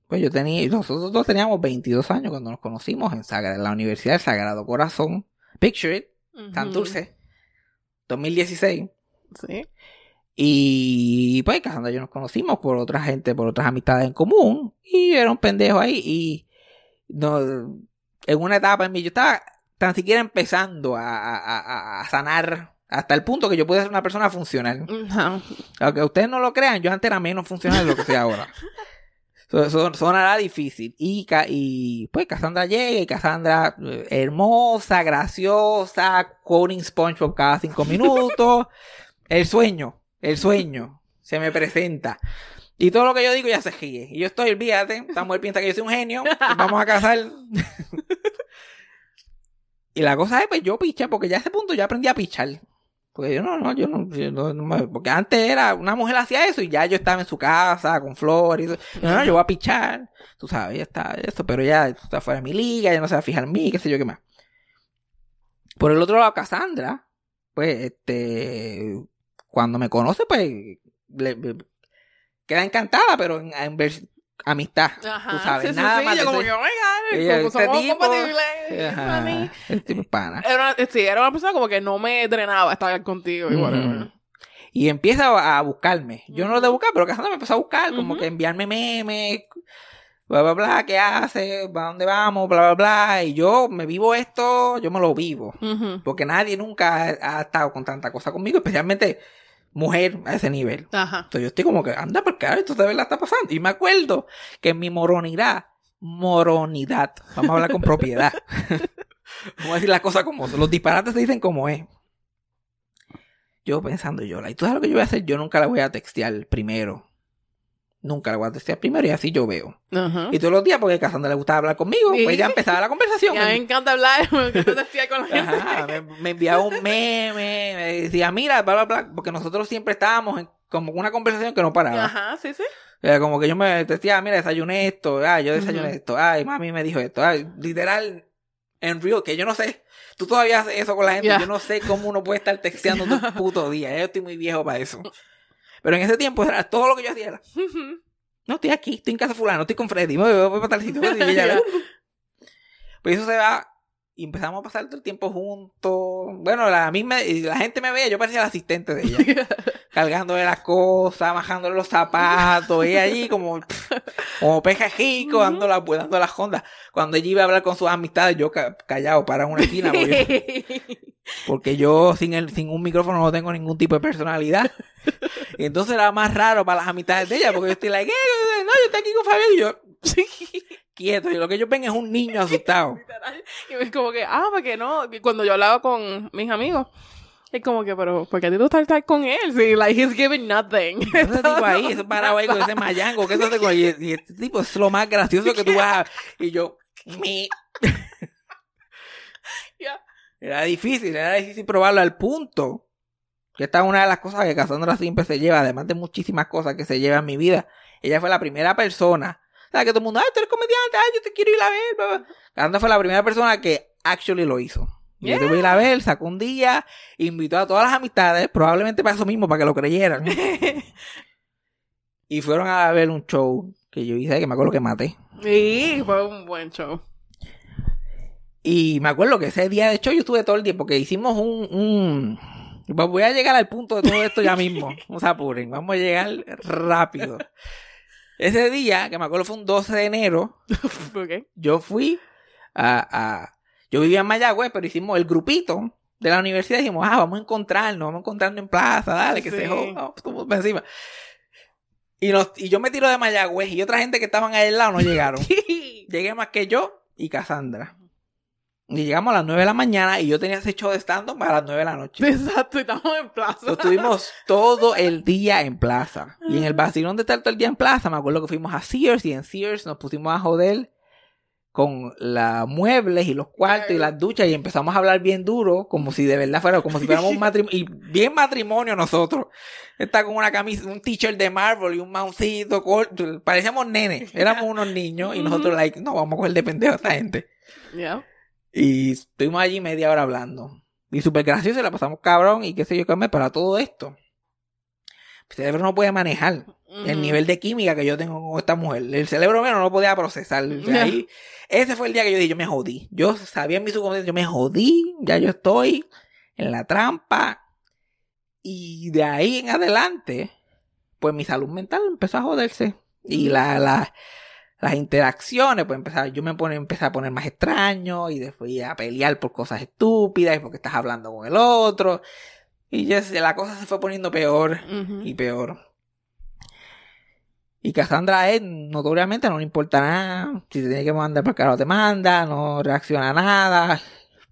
pues yo tenía, nosotros dos teníamos 22 años cuando nos conocimos en, Sagra- en la Universidad del Sagrado Corazón. Picture it, Ujú. Santurce, 2016. Sí. Y pues Cassandra y yo nos conocimos por otra gente, por otras amistades en común. Y yo era un pendejo ahí. Y no, en una etapa en mí yo estaba tan siquiera empezando a, a- a- a sanar hasta el punto que yo pude ser una persona funcional. Aunque ustedes no lo crean, yo antes era menos funcional de lo que soy ahora. So- so- sonará difícil. Y, y pues Cassandra llega y Cassandra eh, hermosa, graciosa, quoting SpongeBob cada cinco minutos. el sueño, el sueño se me presenta. Y todo lo que yo digo ya se ríe. Y yo estoy, olvídate, esta mujer piensa que yo soy un genio, vamos a casar. y la cosa es, pues yo picha, porque ya a ese punto ya aprendí a pichar. Porque yo no, no, yo no, yo porque antes era, una mujer hacía eso y ya yo estaba en su casa con flores y todo. Y, no, no, yo voy a pichar, tú sabes, ya está, eso, pero ya está fuera de mi liga, ya no se va a fijar en mí, qué sé yo qué más. Por el otro lado, Cassandra, pues, este, cuando me conoce, pues, le- le- queda encantada, pero en, en vers- amistad. Ajá, tú sabes, sí, sí, nada sí, más yo como que, Ella, como este somos tipo- compatibles, Ajá, el tipo es pana. Era una, sí, era una persona como que no me drenaba estar contigo y. Y empieza a, buscarme. Yo no lo de buscar, pero Cassandra me empezó a buscar, como que enviarme memes, bla, bla, bla, qué hace, para dónde vamos, bla, bla, bla. Y yo me vivo esto, yo me lo vivo. Porque nadie nunca ha, ha estado con tanta cosa conmigo, especialmente mujer a ese nivel. Ajá. Entonces yo estoy como que, anda, por qué esto de verdad está pasando. Y me acuerdo que en mi moronidad, moronidad, vamos a hablar con propiedad. vamos a decir las cosas como son. Los disparates se dicen como es. Yo pensando yo, y tú sabes lo que yo voy a hacer, yo nunca la voy a textear primero. Nunca la voy a textear primero y así yo veo. Ajá. Y todos los días, porque a Cassandra le gustaba hablar conmigo, Sí. pues ya empezaba la conversación. Y a mí me encanta hablar, me encanta decir con la gente. Ajá, me, me enviaba un meme, me decía, mira, bla, bla, bla, porque nosotros siempre estábamos en como una conversación que no paraba. Ajá, sí, sí. Era como que yo me decía, mira, desayuné esto, ah, yo desayuné esto, ay, mami me dijo esto, ay, literal, en real, que yo no sé, tú todavía haces eso con la gente, Ya. yo no sé cómo uno puede estar texteando todo el puto día, ya yo estoy muy viejo para eso. Pero en ese tiempo era todo lo que yo hacía era, no, estoy aquí, estoy en casa fulano, estoy con Freddy, voy, voy, voy para tal sitio, y Ya. pues eso se va y empezamos a pasar todo el tiempo juntos. Bueno, la misma, la gente me veía, yo parecía el asistente de ella, cargándole las cosas, bajándole los zapatos, ella allí como, como pejajico, dando la, dando las ondas. Cuando ella iba a hablar con sus amistades, yo ca- callado para una esquina, porque yo, porque yo sin el, sin un micrófono no tengo ningún tipo de personalidad. Y entonces era más raro para las amistades de ella, porque yo estoy like, "Eh, no, yo estoy aquí con Fabián y yo, quieto, y lo que ellos ven es un niño asustado. Literal. Y es como que, ah, porque no. Y cuando yo hablaba con mis amigos, es como que, pero, ¿por qué a ti tú estás estar con él? Sí, like, he's giving nothing. Ese tipo ahí, ese parado ahí con ese mayango, que eso te y, y este tipo es lo más gracioso que tú vas a... Y yo, me... Era difícil, era difícil probarlo al punto. Que esta es una de las cosas que Cassandra siempre se lleva, además de muchísimas cosas que se lleva en mi vida. Ella fue la primera persona. O sea, que todo el mundo, ay, tú eres comediante, ay, yo te quiero ir a ver. bla, bla". Cassandra fue la primera persona que actually lo hizo. Y Yo te voy a ir a ver, sacó un día, invitó a todas las amistades, probablemente para eso mismo, para que lo creyeran. y fueron a ver un show que yo hice, que me acuerdo que maté. Sí, fue un buen show. Y me acuerdo que ese día de show yo estuve todo el día porque hicimos un... un... Voy a llegar al punto de todo esto ya mismo. No se apuren, vamos a llegar rápido. Ese día, que me acuerdo fue un 12 de enero, yo fui a... yo vivía en Mayagüez, pero hicimos el grupito de la universidad. Dijimos, ah, vamos a encontrarnos, vamos a encontrarnos en plaza, dale, que Sí. se joda, por encima. Y, nos, y yo me tiro de Mayagüez y otra gente que estaban ahí al lado no llegaron. Llegué más que yo y Cassandra. Y llegamos a las 9 de la mañana y yo tenía ese show de stand-up para las 9 de la noche. Exacto, y estamos en plaza. Lo estuvimos todo el día en plaza. Y en el vacilón de estar todo el día en plaza, me acuerdo que fuimos a Sears y en Sears nos pusimos a joder con los muebles y los cuartos y las duchas y empezamos a hablar bien duro, como si de verdad fuera, como si fuéramos un matrimonio, y bien matrimonio nosotros. Está con una camisa, un t-shirt de Marvel y un mauncito corto, parecíamos nenes, éramos unos niños y nosotros like, no, vamos a coger de pendejo a esta gente. Y estuvimos allí media hora hablando. Y súper gracioso, la pasamos cabrón y qué sé yo qué me, para todo esto. El cerebro no puede manejar el nivel de química que yo tengo con esta mujer. El cerebro mío no lo podía procesar. O sea, Ya. ahí- ese fue el día que yo dije, yo me jodí. Yo sabía en mi subconsciente, yo me jodí, ya yo estoy en la trampa. Y de ahí en adelante, pues mi salud mental empezó a joderse. Y la, la- las interacciones, pues empezar, yo me pone, empecé a poner más extraño y después a pelear por cosas estúpidas y porque estás hablando con el otro. Y ya la cosa se fue poniendo peor y peor. Y Cassandra a él, notoriamente, no le importa nada. Si te tiene que mandar para el carajo, te manda, no reacciona a nada.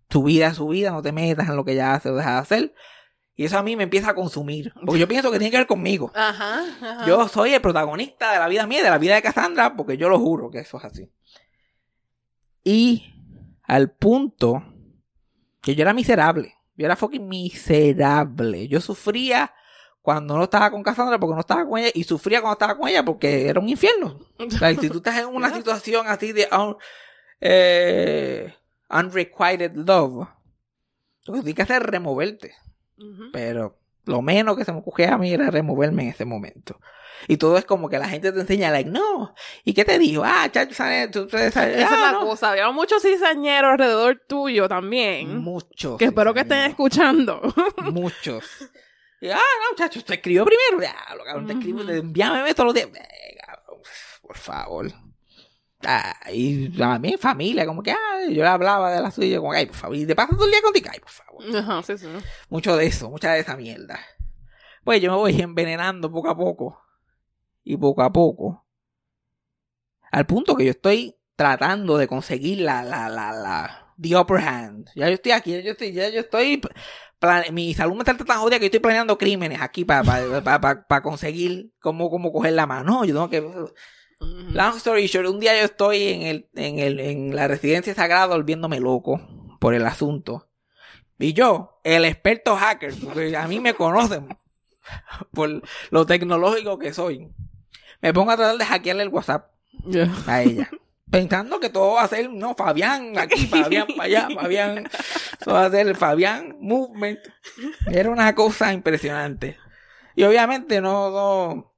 Tu vida es su vida, no te metas en lo que ella hace o deja de hacer. Y eso a mí me empieza a consumir. Porque yo pienso que tiene que ver conmigo. Ajá, ajá. Yo soy el protagonista de la vida mía de la vida de Cassandra, porque yo lo juro que eso es así. Y al punto que yo era miserable. Yo era fucking miserable. Yo sufría cuando no estaba con Cassandra porque no estaba con ella y sufría cuando estaba con ella porque era un infierno. O sea, si tú estás en una situación así de un, eh, unrequited love, lo que tienes que hacer es removerte. Pero Lo menos que se me ocurría a mí era removerme en ese momento. Y todo es como que la gente te enseña, like, no. ¿Y qué te dijo? Ah, chacho, ¿sabes? Tú, tú, sabes, Esa es ah, la no. cosa. Había muchos cizañeros alrededor tuyo también. Muchos. que espero que estén escuchando. Muchos. Y, ah, no, chacho, te escribió primero. Ya, lo cabrón, te escribo, envíame todos los días. Eh, cabrón, por favor. Ah, y a mí, familia, como que, ah, yo le hablaba de la suya, como que, ay, por favor, y te pasas todo el día contigo, ay, por favor. Ajá, sí, sí. Mucho de eso, mucha de esa mierda. Pues yo me voy envenenando poco a poco. Y poco a poco. Al punto que yo estoy tratando de conseguir la, la, la, la, the upper hand. Ya yo estoy aquí, ya yo estoy, ya yo estoy, plane- mi salud mental está tan jodida que yo estoy planeando crímenes aquí para conseguir cómo, cómo coger la mano. No, yo tengo que. Long story short, un día yo estoy en, el, en, el, en la residencia sagrada volviéndome loco por el asunto. Y yo, el experto hacker, porque a mí me conocen por lo tecnológico que soy, me pongo a tratar de hackearle el WhatsApp a ella. Pensando que todo va a ser, no, Fabián aquí, Fabián para allá, Fabián, todo va a ser el Fabián Movement. Era una cosa impresionante. Y obviamente no, no,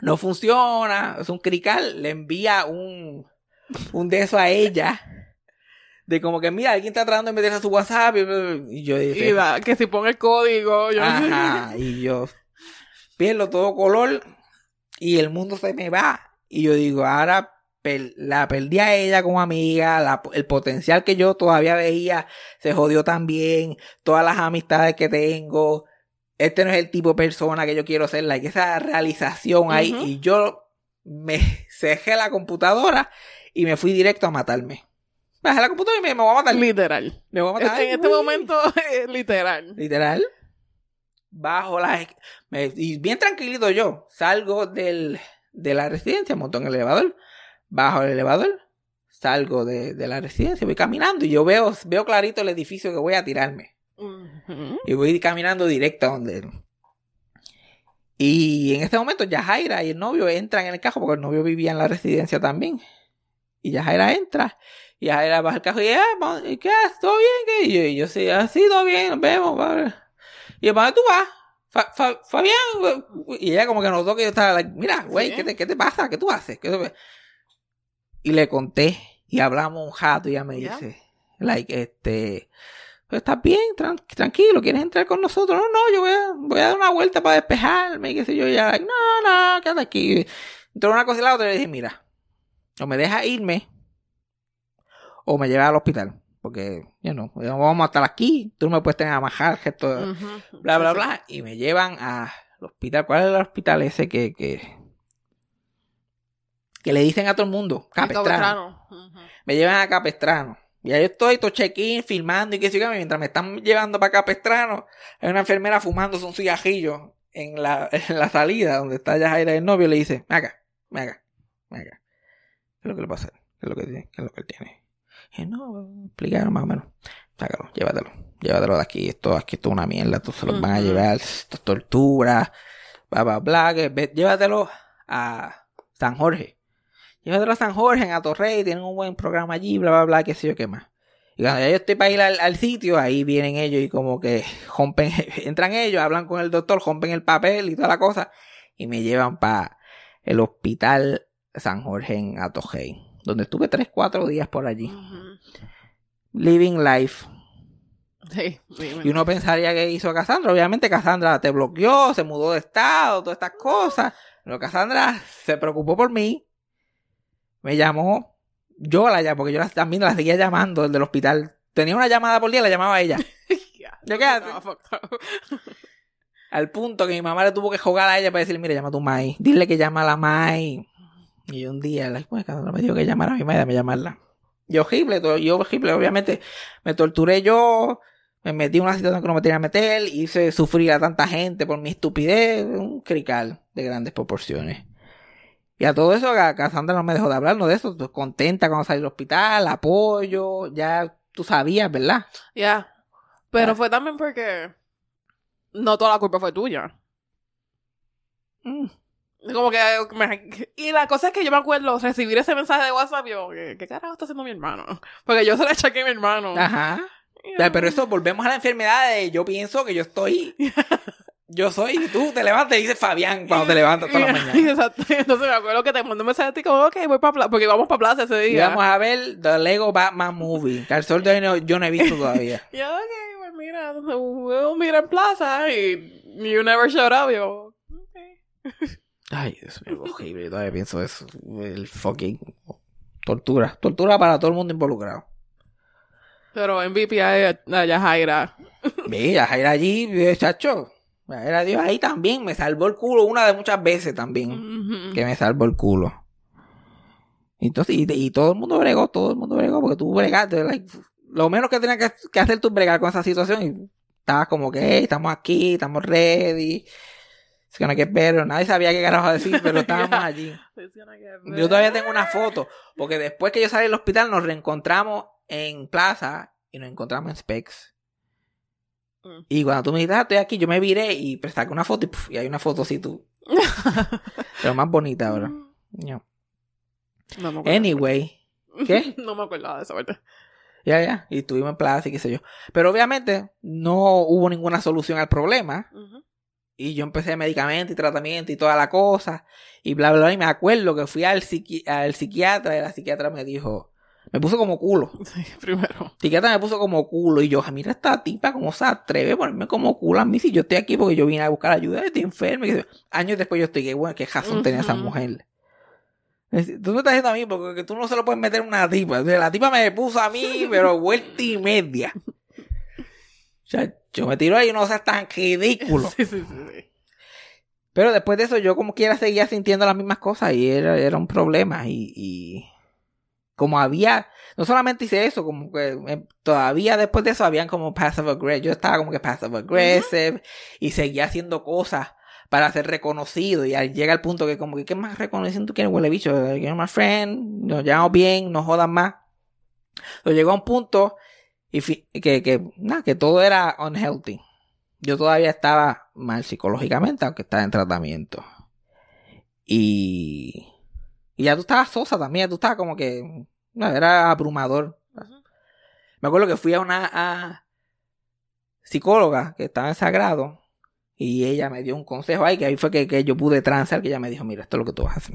no funciona, es un crical, le envía un, un de eso a ella. De como que, mira, alguien está tratando de meterse a su WhatsApp. Y, yo Y dije, da- que si pone el código, yo Ajá, y yo pierdo todo color y el mundo se me va. Y yo digo, ahora la perdí a ella como amiga, la- el potencial que yo todavía veía se jodió también, todas las amistades que tengo, este no es el tipo de persona que yo quiero ser, like, esa realización ahí. Y yo me cejé la computadora y me fui directo a matarme. Bajé la computadora y me, me voy a matar. Literal. Me voy a matar. en este momento, eh, literal. Literal. Bajo la... esc- me- y bien tranquilito yo. Salgo del, de la residencia, monto en el elevador. Bajo el elevador. Salgo de, de la residencia. Voy caminando y yo veo, veo clarito el edificio que voy a tirarme. Y voy caminando directo a donde él. Y en este momento Yajaira y el novio entran en el carro porque el novio vivía en la residencia también. Y Yajaira entra. Y Yajaira baja el carro y, ah, vamos, ¿y ¿qué haces? ¿Todo bien? ¿Qué? Y yo, y yo sí, ah, sí, todo bien, nos vemos. vale". Y yo, ¿para dónde tú vas? Fa- Fa- Fabián. Y ella como que notó que yo estaba, like, mira, güey, Sí. ¿qué, te, ¿qué te pasa? ¿Qué tú haces? ¿Qué tú- Y le conté y hablamos un rato y ella me Ya. dice, like, este... "Pues, ¿Estás bien? Tran- tranquilo, ¿quieres entrar con nosotros? No, no, yo voy a, voy a dar una vuelta para despejarme y qué sé yo. Y ella, like, no, no, quédate aquí. Entre una cosa y la otra, le dije, mira, o me dejas irme o me llevas al hospital. Porque, yo no, vamos a estar aquí, tú no me puedes tener a majar, esto, bla, bla, Sí, sí. bla. Y me llevan al hospital. ¿Cuál es el hospital ese que, que, que le dicen a todo el mundo? Capestrano me llevan a Capestrano. Y ahí estoy, todo check-in, filmando y qué sé yo, mientras me están llevando para Capestrano, hay una enfermera fumándose un cigarrillo en la, en la salida donde está Yajaira y el novio, le dice, ven acá, ven acá, ven acá. ¿Qué es lo que le pasa? ¿Qué es lo que tiene? ¿Qué es lo que él tiene? Y no, explicaron más o menos. Sácalo, llévatelo, llévatelo de aquí, esto, aquí esto es una mierda, esto se los van a llevar, esto es tortura, bla, bla, bla, que ve- llévatelo a San Jorge. Llévatelo a San Jorge, en Atorrey, tienen un buen programa allí, bla, bla, bla, qué sé yo qué más. Y cuando ya yo estoy para ir al, al sitio, ahí vienen ellos y como que rompen, entran ellos, hablan con el doctor, rompen el papel y toda la cosa, y me llevan para el hospital San Jorge en Atorrey, donde estuve 3, 4 días por allí. Living life. Sí, dime. Y uno pensaría que hizo Cassandra. Obviamente Cassandra te bloqueó, se mudó de estado, todas estas cosas. Pero Cassandra se preocupó por mí. Me llamó. Yo la llamé, porque yo la- también la seguía llamando desde el hospital. Tenía una llamada por día, la llamaba a ella. ¿De qué hace? Al punto que mi mamá le tuvo que jugar a ella para decirle, mira, llama a tu Mai. Dile que llama a la Mai. Y yo un día, like, pues me dijo que llamara a mi Mai, dame llamarla. Y horrible, yo horrible, obviamente. Me torturé yo, me metí en una situación que no me tenía que meter, hice sufrir a tanta gente por mi estupidez, un crical de grandes proporciones. Y a todo eso, a Cassandra no me dejó de hablar, no de eso, contenta cuando salí del hospital, apoyo, ya tú sabías, ¿verdad? Ya. Pero Ah. fue también porque no toda la culpa fue tuya. Mm. Como que me- y la cosa es que yo me acuerdo recibir ese mensaje de WhatsApp y yo, ¿qué, qué carajo está haciendo mi hermano? Porque yo se lo eché a mi hermano. Ajá. Pero eso, volvemos a la enfermedad de yo pienso que yo estoy. Yo soy, y tú te levantas y dices Fabián cuando te levantas toda la mañana. Exacto. Entonces me acuerdo que te mandé un mensaje a ti como, ok, voy para plaza, porque vamos para plaza ese Y día. vamos a ver The Lego Batman Movie. Que al sol de hoy no- yo no he visto todavía. Y yo, ok, pues mira, we'll meet en plaza y you never showed up. Y yo, ok. Ay, Dios mío, horrible. Todavía pienso eso. El fucking tortura. Tortura para todo el mundo involucrado. Pero MVP a a Yajaira. Mira, Jaira allí, eh, chacho. Jaira Dios ahí también. Me salvó el culo una de muchas veces también. Que me salvó el culo. Entonces, y, y todo el mundo bregó, todo el mundo bregó, porque tú bregaste. like, lo menos que tenías que, que hacer tú bregar con esa situación. Y estabas como que, hey, estamos aquí, estamos ready. Es que no hay que esperar. Nadie sabía qué carajo decir, pero estábamos Yeah. allí. It's gonna get Yo todavía better. tengo una foto, porque después que yo salí del hospital nos reencontramos en plaza y nos encontramos en Specs. Mm. Y cuando tú me dijiste, ah, estoy aquí, yo me viré y pues, saqué una foto y, puf, y hay una foto así tú. Pero más bonita ahora. No. No me acuerdo. Anyway, ¿qué? no me acordaba de esa parte. ya, ya. Y estuvimos en plaza y qué sé yo. Pero obviamente no hubo ninguna solución al problema. Y yo empecé medicamento y tratamiento y toda la cosa. Y bla, bla, bla. Y me acuerdo que fui al, psiqui- al psiquiatra y la psiquiatra me dijo, me puso como culo. Sí, primero. Psiquiatra me puso como culo. Y yo, "Ah, mira esta tipa, cómo se atreve a ponerme como culo a mí si yo estoy aquí porque yo vine a buscar ayuda, estoy enfermo. Qué años después yo estoy, que bueno, qué razón tenía esa mujer. Tú me estás diciendo a mí porque que tú no se lo puedes meter a una tipa. La tipa me puso a mí, pero vuelta y media. O sea, yo me tiro ahí y no seas tan ridículo. Sí, sí, sí. sí. Pero después de eso, yo como quiera seguía sintiendo las mismas cosas y era, era un problema. Y, y como había, no solamente hice eso, como que eh, todavía después de eso habían como passive aggressive. Yo estaba como que passive aggressive y seguía haciendo cosas para ser reconocido. Y llega el punto que como que, ¿qué más reconocimiento tú quieres, huele bicho? You're my friend, nos llevamos bien, no jodan más. Pero llegó a un punto y que, que, nada, que todo era unhealthy. Yo todavía estaba mal psicológicamente, aunque estaba en tratamiento. Y, y ya tú estabas sosa también, tú estabas como que, no, era abrumador. Me acuerdo que fui a una a psicóloga que estaba en Sagrado y ella me dio un consejo ahí, que ahí fue que, que yo pude transar, que ella me dijo, mira, esto es lo que tú vas a hacer.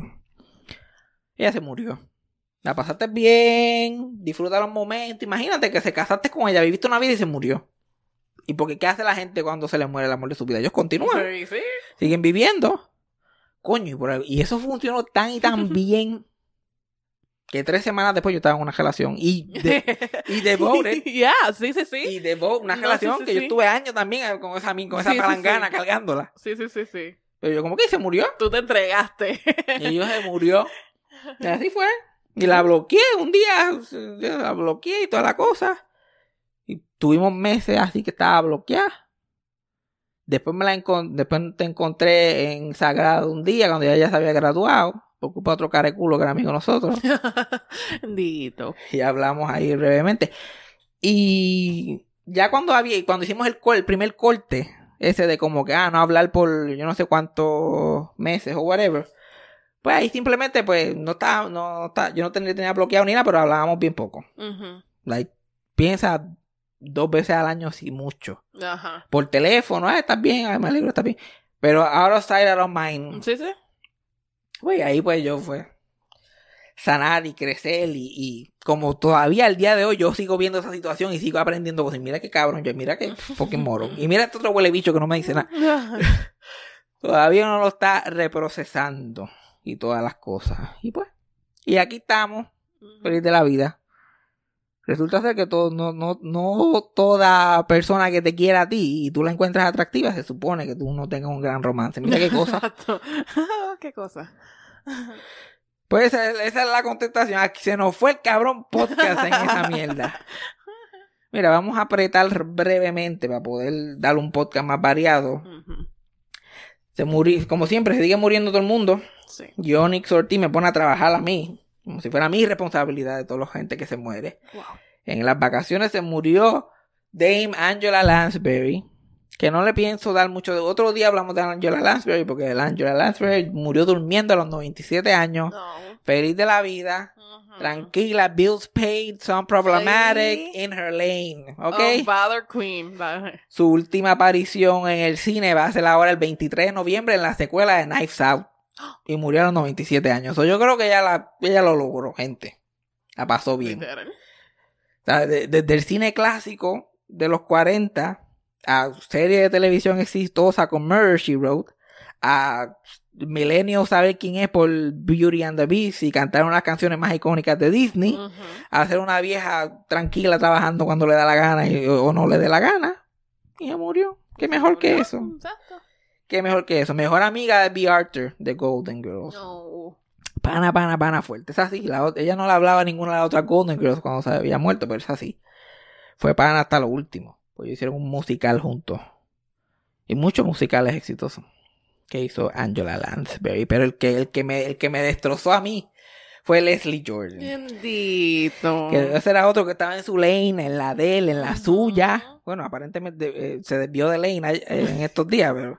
Ella se murió. La pasaste bien, disfruta los momentos. Imagínate que se casaste con ella, viviste una vida y se murió. ¿Y porque qué hace la gente cuando se le muere el amor de su vida? Ellos continúan, Sí, sí. siguen viviendo. Coño, y, por ahí- y eso funcionó tan y tan bien que tres semanas después yo estaba en una relación y de, y devoted Ya, sí, sí, sí. y de Bo- una No, relación sí, sí, que yo estuve años también eh, con esa, con esa palangana cargándola. Sí, sí, sí, sí. Pero yo como que se murió. Tú te entregaste. Y ella se murió. Y así fue. Y la bloqueé un día. yo La bloqueé y toda la cosa. Y tuvimos meses así que estaba bloqueada. Después me la encon- después te encontré en Sagrado un día cuando ella ya se había graduado. Por culpa de otro careculo que era amigo de nosotros. Dito. y hablamos ahí brevemente. Y ya cuando había, cuando hicimos el, primer corte, ese de como que, ah, no hablar por yo no sé cuántos meses o whatever, pues ahí simplemente, pues, no estaba, no está, yo no tenía, tenía bloqueado ni nada, pero hablábamos bien poco. Ujú. Like, piensa dos veces al año, si mucho. Ajá. Por teléfono, ah, estás bien, ah, me alegro, estás bien. Pero out of mind. Sí, sí. Pues ahí pues yo fue sanar y crecer y, y como todavía al día de hoy yo sigo viendo esa situación y sigo aprendiendo cosas. Y mira qué cabrón, yo mira qué fucking moro. Y mira este otro huele bicho que no me dice nada. Todavía no lo está reprocesando y todas las cosas. Y pues, y aquí estamos, feliz de la vida. Resulta ser que todo, no, no, no toda persona que te quiera a ti y tú la encuentras atractiva, se supone que tú no tengas un gran romance. Mira qué cosa. Exacto. qué cosa. Pues esa, es- esa es la contestación. Aquí se nos fue el cabrón podcast en esa mierda. Mira, vamos a apretar brevemente para poder dar un podcast más variado. Se murió, como siempre, se sigue muriendo todo el mundo. Sí. Yo, Nick Ortiz, me pone a trabajar a mí, como si fuera mi responsabilidad de toda la gente que se muere. Wow. En las vacaciones se murió Dame Angela Lansbury, que no le pienso dar mucho de... Otro día hablamos de Angela Lansbury, porque la Angela Lansbury murió durmiendo a los 97 años, No. feliz de la vida. Tranquila, bills paid, son problematic, Sí. in her lane. ¿Ok? Oh, Valor Queen. Su última aparición en el cine va a ser ahora el 23 de noviembre en la secuela de Knives Out. Y murió a los 97 años. So, yo creo que ella, la, ella lo logró, gente. La pasó bien. Desde el cine clásico de los 40 a serie de televisión exitosa con Murder She Wrote, a Milenio saber quién es por Beauty and the Beast y cantar unas canciones más icónicas de Disney, a ser una vieja tranquila trabajando cuando le da la gana y- o no le dé la gana. Y murió. ¿Qué mejor que eso? Exacto. ¿Qué mejor que eso? Mejor amiga de B. Arthur de Golden Girls. No. Pana, pana, pana fuerte. Es así. La, ella no le hablaba a ninguna de las otras Golden Girls cuando se había muerto, pero es así. Fue pana hasta lo último. Pues hicieron un musical juntos. Y muchos musicales exitosos. Que hizo Angela Lansbury. Pero el que, el que, me, el que me destrozó a mí fue Leslie Jordan. Bendito. Que ese era otro que estaba en su lane, en la de él, en la suya. Bueno, aparentemente eh, se desvió de lane eh, en estos días, pero,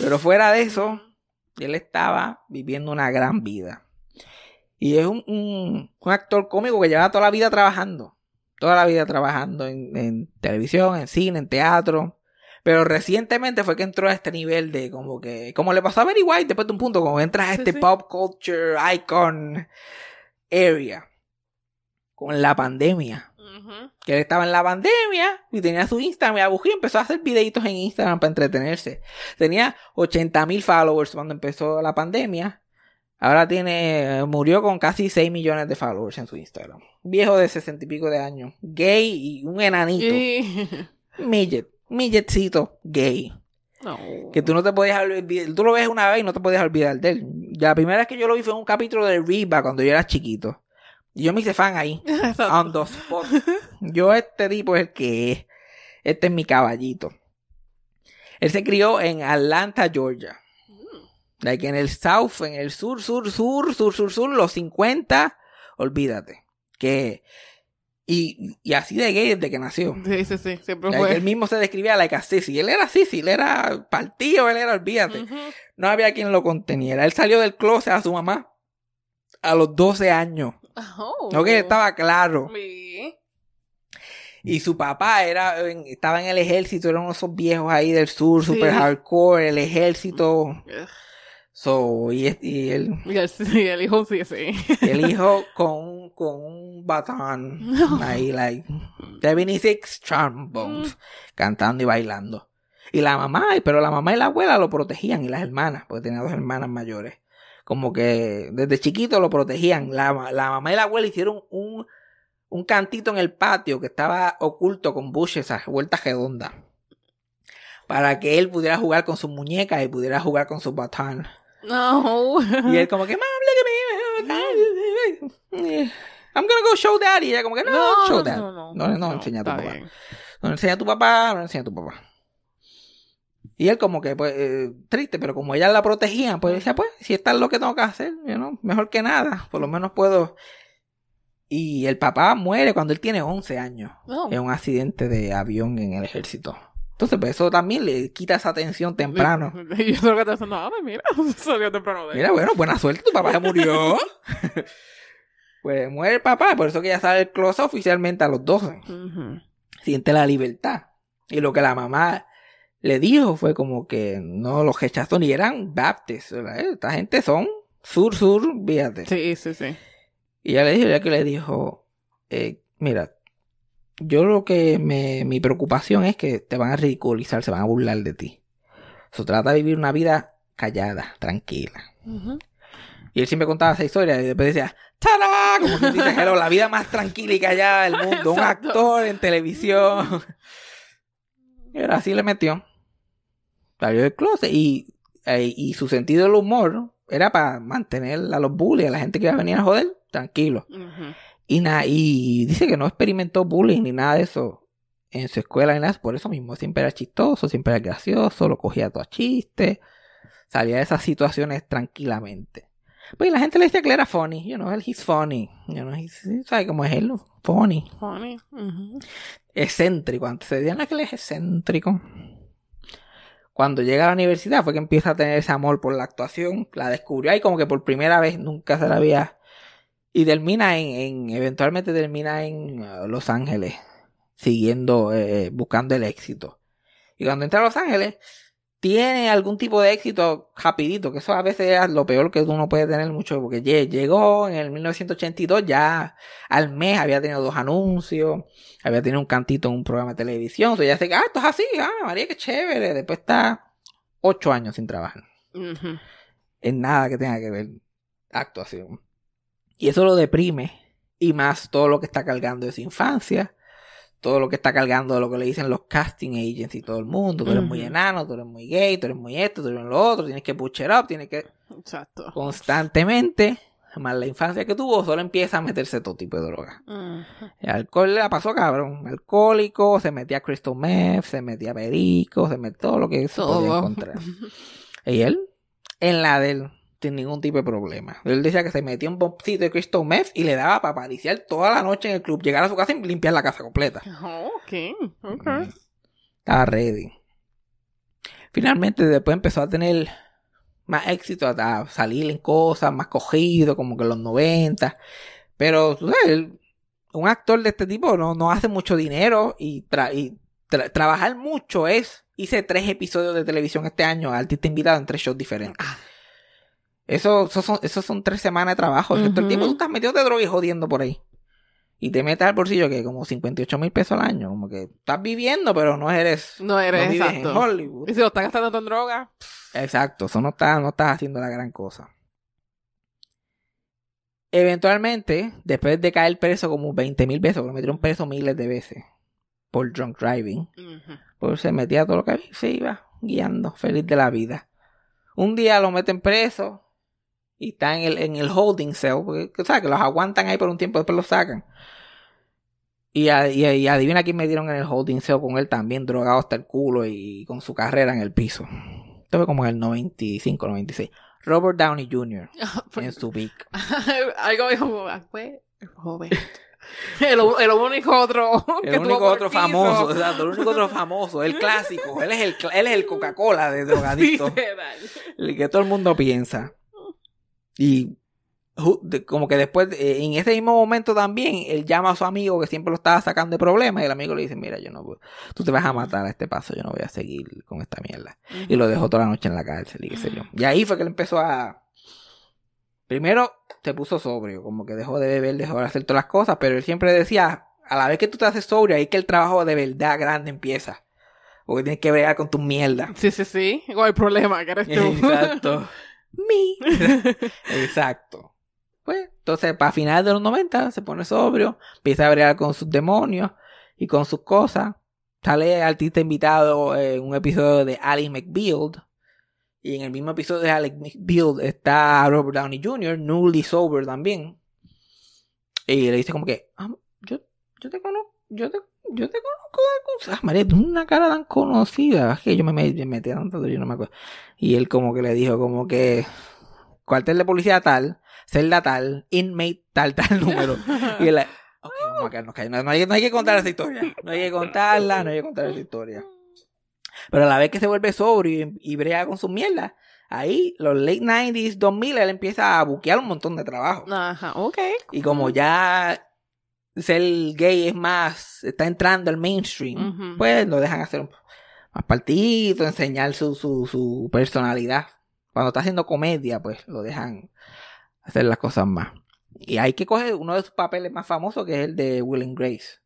pero fuera de eso, él estaba viviendo una gran vida. Y es un, un, un actor cómico que lleva toda la vida trabajando. Toda la vida trabajando en, en televisión, en cine, en teatro. Pero recientemente fue que entró a este nivel de como que, como le pasó a Mary White después de un punto, como entras a Sí, este sí. pop culture icon area. Con la pandemia. Que él estaba en la pandemia y tenía su Instagram y abují, empezó a hacer videitos en Instagram para entretenerse. Tenía 80 mil followers cuando empezó la pandemia. Ahora tiene, murió con casi 6 millones de followers en su Instagram. Viejo de 60 y pico de años. Gay y un enanito. Y... Midget. Midgetcito gay. No. Que tú no te podías olvidar. Tú lo ves una vez y no te podías olvidar de él. La primera vez que yo lo vi fue en un capítulo de Reba cuando yo era chiquito. Yo me hice fan ahí. Exacto. On the spot. Yo este tipo es el que es. Este es mi caballito. Él se crió en Atlanta, Georgia. Like en el south, en el sur, sur, sur, sur, sur, sur, los 50, olvídate. Que, y, y así de gay desde que nació. Sí, sí, sí. Siempre Like, fue. él mismo se describía like a sissy. Él era sissy, él era partido, él era, olvídate. No había quien lo conteniera. Él salió del closet a su mamá a los 12 años. Oh. Que estaba claro. Sí. Y su papá era, estaba en el ejército, eran esos viejos ahí del sur, Sí. super hardcore, el ejército. Ugh. So, y, y el, Y el, hijo sí, sí. el hijo con, con un batón ahí, like, 76 trombones, cantando y bailando. Y la mamá, pero la mamá y la abuela lo protegían, y las hermanas, porque tenía dos hermanas mayores. Como que desde chiquito lo protegían. La, la mamá y la abuela hicieron un, un cantito en el patio que estaba oculto con bushes a vueltas redondas. Para que él pudiera jugar con sus muñecas y pudiera jugar con su batón. No. Y él como que, mom, look at me. I'm gonna go show daddy. Y ella como que, no, show dad. no, No, no, enseña a tu papá. No le enseña a tu papá, no le enseña a tu papá. Y él como que, pues, eh, triste, pero como ella la protegían, pues decía, pues, si está lo que tengo que hacer, you know, mejor que nada, por lo menos puedo. Y el papá muere cuando él tiene 11 años, No. en un accidente de avión en el ejército. Entonces, pues eso también le quita esa atención temprano. Y yo creo que te pensando, ah, pues mira, salió temprano de Mira, bueno, buena suerte, tu papá se murió. pues muere el papá, por eso que ya sale el close oficialmente a los 12. Ujú. Siente la libertad. Y lo que la mamá le dijo fue como que no los rechazó ni eran baptistas. Esta gente son sur, sur, fíjate. Sí, sí, sí. Y ella le dijo, ya que le dijo, eh, mira, yo lo que me, mi preocupación es que te van a ridiculizar, se van a burlar de ti. Se trata de vivir una vida callada, tranquila. Y él siempre contaba esa historia y después decía, ¡Tada! Como que dice, "Hello, la vida más tranquila y callada del mundo. Un actor en televisión. Y ahora así le metió. Salió del closet y, eh, y su sentido del humor era para mantener a los bullies, a la gente que iba a venir a joder, tranquilo. Y, na- y dice que no experimentó bullying ni nada de eso en su escuela ni nada. Por eso mismo siempre era chistoso, siempre era gracioso, lo cogía todo a chiste. Salía de esas situaciones tranquilamente. Pues y la gente le decía que era funny. You know, él he's funny. You know, he's, ¿sabe cómo es él? Funny. Funny. Ujú. Excéntrico. Antes se decían que él es excéntrico. Cuando llega a la universidad fue que empieza a tener ese amor por la actuación. La descubrió ahí como que por primera vez nunca se la había Y termina en, en eventualmente termina en uh, Los Ángeles, siguiendo, eh, buscando el éxito. Y cuando entra a Los Ángeles, tiene algún tipo de éxito rapidito, que eso a veces es lo peor que uno puede tener mucho, porque llegó en el 1982, ya al mes había tenido dos anuncios, había tenido un cantito en un programa de televisión, entonces ya sé que, ah, esto es así, ah, María, qué chévere, después está ocho años sin trabajar, en nada que tenga que ver actuación. Y eso lo deprime, y más todo lo que está cargando de su infancia, todo lo que está cargando de lo que le dicen los casting agents y todo el mundo. Tú eres muy enano, tú eres muy gay, tú eres muy esto, tú eres lo otro, tienes que push it up, tienes que Exacto. constantemente, más la infancia que tuvo, solo empieza a meterse todo tipo de droga. Ujú. El alcohol le la pasó cabrón, alcohólico, se metía crystal meth, se metía perico, se metía todo lo que se podía Todo. encontrar. Y él, en la de él, sin ningún tipo de problema. Él decía que se metía un bombcito de crystal meth y le daba para pariciar toda la noche en el club, llegar a su casa y limpiar la casa completa. Oh, ok, ok. Estaba ready. Finalmente después empezó a tener más éxito, a salir en cosas, más cogido, como que en los 90. Pero, tú sabes, un actor de este tipo no, no hace mucho dinero y, tra- y tra- trabajar mucho es... Hice tres episodios de televisión este año, artista invitado en tres shows diferentes. Eso, eso, son, eso son tres semanas de trabajo. El resto del Ujú. tiempo tú estás metido de droga y jodiendo por ahí. Y te metes al bolsillo que como 58 mil pesos al año. Como que estás viviendo, pero no eres No eres no vives exacto. en Hollywood. Y si lo estás gastando todo en droga, Exacto, eso no estás no estás haciendo la gran cosa. Eventualmente, después de caer preso como 20 mil veces, porque lo metieron preso miles de veces por drunk driving, ujú. pues se metía todo lo que había y se iba guiando, feliz de la vida. Un día lo meten preso y está en el, en el holding cell, porque ¿sabes? que los aguantan ahí por un tiempo, después los sacan. Y, a- y, y adivina quién metieron en el holding cell con él también, drogado hasta el culo y con su carrera en el piso. Esto fue como en el 95, 96. Robert Downey Jr. en su peak. Algo dijo ah, pues, joven. El, el único otro que El único otro famoso, el único otro famoso, el clásico. Él es el, él es el Coca-Cola de drogadicto. El que todo el mundo piensa. Y como que después, eh, en ese mismo momento también, él llama a su amigo que siempre lo estaba sacando de problemas y el amigo le dice, mira, yo no puedo, tú te vas a matar a este paso, yo no voy a seguir con esta mierda. Y lo dejó toda la noche en la cárcel y qué sé yo. Y ahí fue que él empezó a... Primero se puso sobrio, como que dejó de beber, dejó de hacer todas las cosas, pero él siempre decía, a la vez que tú te haces sobrio, ahí que el trabajo de verdad grande empieza. Porque tienes que bregar con tu mierda. Sí, sí, sí. Igual el problema que eres tú. Exacto. Me. Exacto. Pues, entonces, para finales de los 90, se pone sobrio, empieza a bregar con sus demonios y con sus cosas. Sale artista invitado en un episodio de Ali McBeal. Y en el mismo episodio de Ali McBeal está Robert Downey Jr., newly sober también. Y le dice como que, ah, yo, yo te conozco, yo te, yo te conozco de cosas. Ah, María, tú una cara tan conocida. Es que yo me, me, me metí tanto, yo no me acuerdo. Y él como que le dijo como que cuartel de policía tal, celda tal, inmate tal, tal número. Y él, ok, vamos a quedarnos callados. No, no hay, no hay que contar esa historia. No hay que contarla, no hay que contar esa historia. Pero a la vez que se vuelve sobrio y, y brega con sus mierdas, ahí los late 90s, 2000, él empieza a buquear un montón de trabajo. Ajá, ok. Y como ya ser gay es más, está entrando al mainstream, pues lo dejan hacer más partidos, enseñar su, su, su personalidad. Cuando está haciendo comedia, pues lo dejan hacer las cosas más. Y hay que coger uno de sus papeles más famosos, que es el de Will and Grace.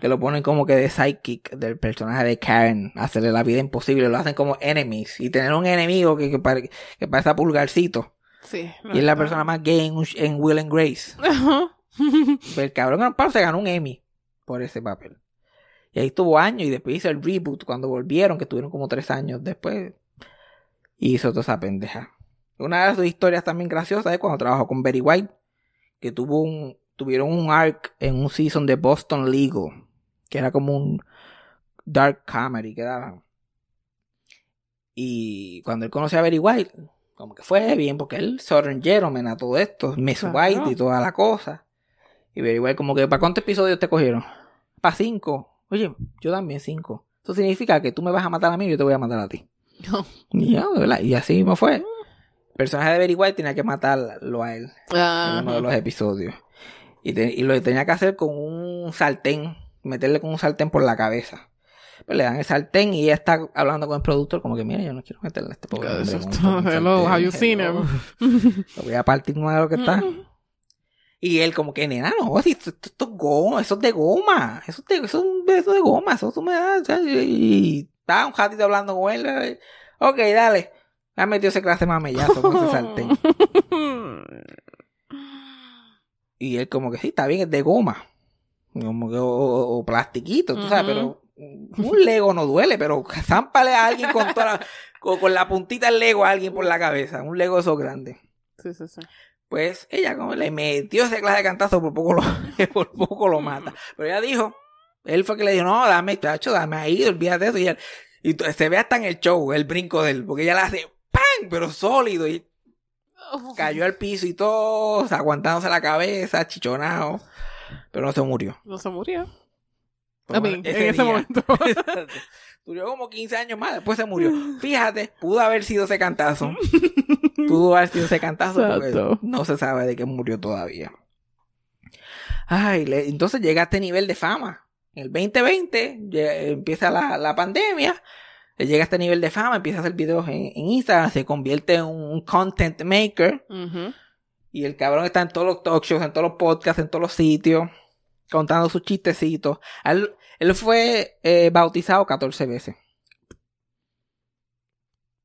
Que lo ponen como que de sidekick del personaje de Karen, hacerle la vida imposible, lo hacen como enemies. Y tener un enemigo que, que, pare- que parece a pulgarcito. Sí. Y es la persona más gay en, en Will and Grace. Ajá. Pero el cabrón Amparo se ganó un Emmy por ese papel. Y ahí estuvo años y después hizo el reboot cuando volvieron, que tuvieron como tres años después. Y hizo toda esa pendeja. Una de sus historias también graciosas es cuando trabajó con Betty White, que tuvo un, tuvieron un arc en un season de Boston Legal, que era como un dark comedy que daban. Y cuando él conoció a Betty White, como que fue bien, porque él Gentleman a todo esto, Miss. White y toda la cosa. Y Betty White como que, ¿para cuántos episodios te cogieron? Para cinco. Oye, yo también cinco. Eso significa que tú me vas a matar a mí y yo te voy a matar a ti. No. Y, ya, ¿verdad? y así mismo fue. personaje de White tenía que matarlo a él en uno de los episodios. Y, te- y lo tenía que hacer con un sartén, meterle con un sartén por la cabeza. Pues le dan el sartén y ella está hablando con el productor como que, mira, yo no quiero meterle a este pobre hombre Hello, have you seen him? Lo voy a partir más de lo que está. Y él como que, nena, no, si esto, esto- es goma, eso es de goma, eso es de, eso es un beso de goma, eso tú me das, y estaba un ratito hablando con él, ok, dale, me ha metido ese clase mamellazo con ese sartén. Y él como que, sí, está bien, es de goma, como que, o, o- o plastiquito, tú sabes, pero un Lego no duele, pero zámpale a alguien con toda la, con, con la puntita del Lego a alguien por la cabeza, un Lego de esos grandes. Sí, sí, sí. Pues ella como le metió ese clase de cantazo, por poco lo, por poco lo mata. Pero ella dijo, él fue que le dijo, no, dame, chacho, dame ahí, olvídate de eso. Y, él- y se ve hasta en el show, el brinco de él, porque ella le hace ¡pam! Pero sólido. Y cayó al piso y todo, aguantándose la cabeza, chichonado. Pero no se murió. No se murió. En ese día- momento. Duró como 15 años más, después se murió. Fíjate, pudo haber sido ese cantazo. Pudo haber sido ese cantazo porque no se sabe de qué murió todavía. Ay, le- entonces llega a este nivel de fama. En el 2020 lle- empieza la, la pandemia. Él llega a este nivel de fama, empieza a hacer videos en, en Instagram, se convierte en un content maker. Y el cabrón está en todos los talk shows, en todos los podcasts, en todos los sitios, contando sus chistecitos. Él, él fue eh, bautizado 14 veces.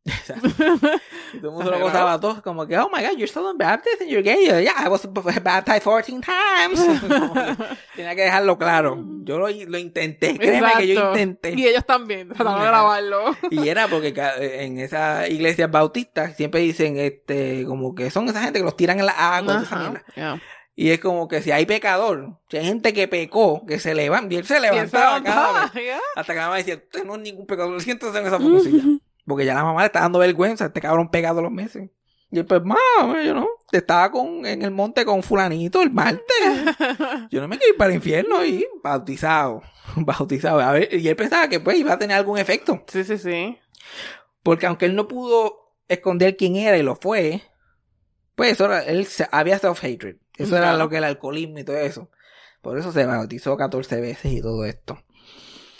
Todo el mundo lo gozaba todos como que, oh my god, you're still in baptist and you're gay. Yeah, I was baptized 14 times. Tenía que dejarlo claro. Yo lo, lo intenté, créeme que yo intenté. Y ellos también, tratando de grabarlo. Y era porque ca- en esas iglesias bautistas siempre dicen, este, como que son esa gente que los tiran en la agua. Ajá. Yeah. Y es como que si hay pecador, si hay gente que pecó, que se levanta, y él se él se levantaba cada levantaba, vez. yeah. Hasta que la mamá decía, usted no es ningún pecador, siéntese en esa fotosilla. Porque ya la mamá le está dando vergüenza, este cabrón pegado los meses. Y él, pues, mamá, yo no, te estaba con, en el monte con fulanito el martes. Yo no me quiero ir para el infierno y bautizado, bautizado. A ver, y él pensaba que pues iba a tener algún efecto. Sí, sí, sí. Porque aunque él no pudo esconder quién era y lo fue, pues eso era, él había self-hatred. Eso era lo que el alcoholismo y todo eso. Por eso se bautizó 14 veces y todo esto.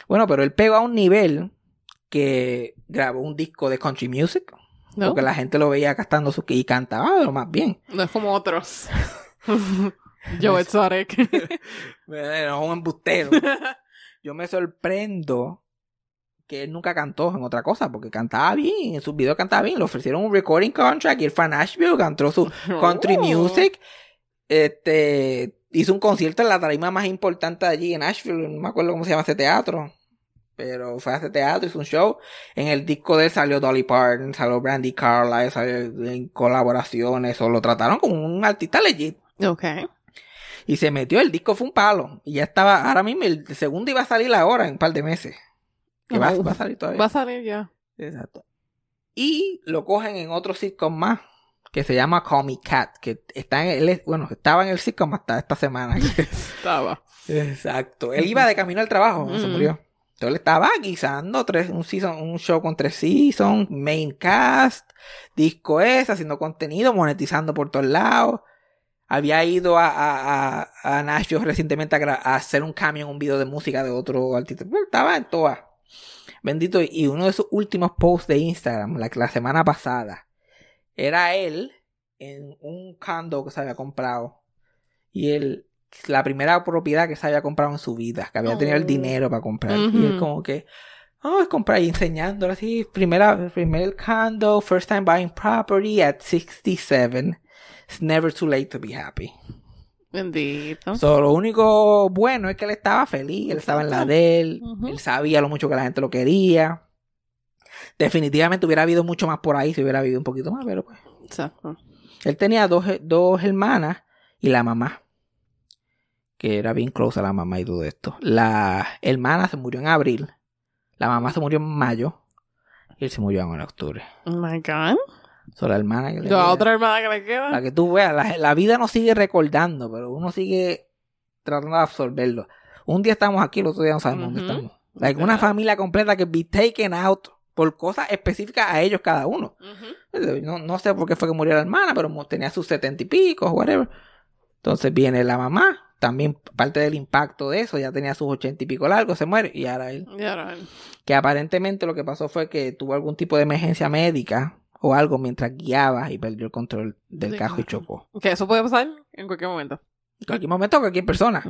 Bueno, pero él pegó a un nivel que grabó un disco de country music. ¿No? Porque la gente lo veía cantando su y cantaba lo más bien. No es como otros. Joe Exotic. Era un embustero. Yo me sorprendo que él nunca cantó en otra cosa, porque cantaba bien, en sus videos cantaba bien, le ofrecieron un recording contract y él fue a Nashville, cantó su country Oh. music, este, hizo un concierto en la tarima más importante de allí en Nashville, no me acuerdo cómo se llama ese teatro, pero fue a ese teatro, hizo un show, en el disco de él salió Dolly Parton, salió Brandy Carlisle, salió en colaboraciones, o lo trataron como un artista legit. Ok. Y se metió, el disco fue un palo. Y ya estaba, ahora mismo, el segundo iba a salir ahora en un par de meses. Que va, va a salir todavía. Va a salir ya. Exacto. Y lo cogen en otro sitcom más, que se llama Call Me Cat, que está en el, bueno, estaba en el sitcom hasta esta semana. Estaba. Exacto. Él iba de camino al trabajo, se Mm. murió. Entonces él estaba guisando tres, un season, un show con tres seasons, main cast, disco es, haciendo contenido, monetizando por todos lados. Había ido a, a, a, a Nashville recientemente a, hacer un cambio en un video de música de otro artista. Bueno, estaba en todas. Bendito. Y uno de sus últimos posts de Instagram, la, la semana pasada, era él en un condo que se había comprado. Y él, la primera propiedad que se había comprado en su vida, que había tenido el Oh. dinero para comprar. Y él como que, oh, es comprar y enseñándolo así, primera, primer condo, first time buying property at 67. It's never too late to be happy. Bendito. So, lo único bueno es que él estaba feliz, él estaba en la de él, él sabía lo mucho que la gente lo quería. Definitivamente hubiera habido mucho más por ahí si hubiera habido un poquito más, pero pues. Exacto. Él tenía dos, dos hermanas y la mamá. Que era bien close a la mamá y todo esto. La hermana se murió en abril. La mamá se murió en mayo. Y él se murió en octubre. Oh my God. So, la hermana que le La queda- otra hermana que le queda. Para que tú veas, la, la vida nos sigue recordando, pero uno sigue tratando de absorberlo. Un día estamos aquí, el otro día no sabemos dónde estamos. Like, una familia completa que be taken out por cosas específicas a ellos cada uno. No, no sé por qué fue que murió la hermana, pero tenía sus setenta y pico, whatever. Entonces viene la mamá, también parte del impacto de eso, ya tenía sus ochenta y pico largos, se muere, y ahora él. Y ahora él. Que aparentemente lo que pasó fue que tuvo algún tipo de emergencia médica o algo mientras guiaba y perdió el control del Sí, carro y chocó. Que eso puede pasar en cualquier momento. En cualquier momento, cualquier persona.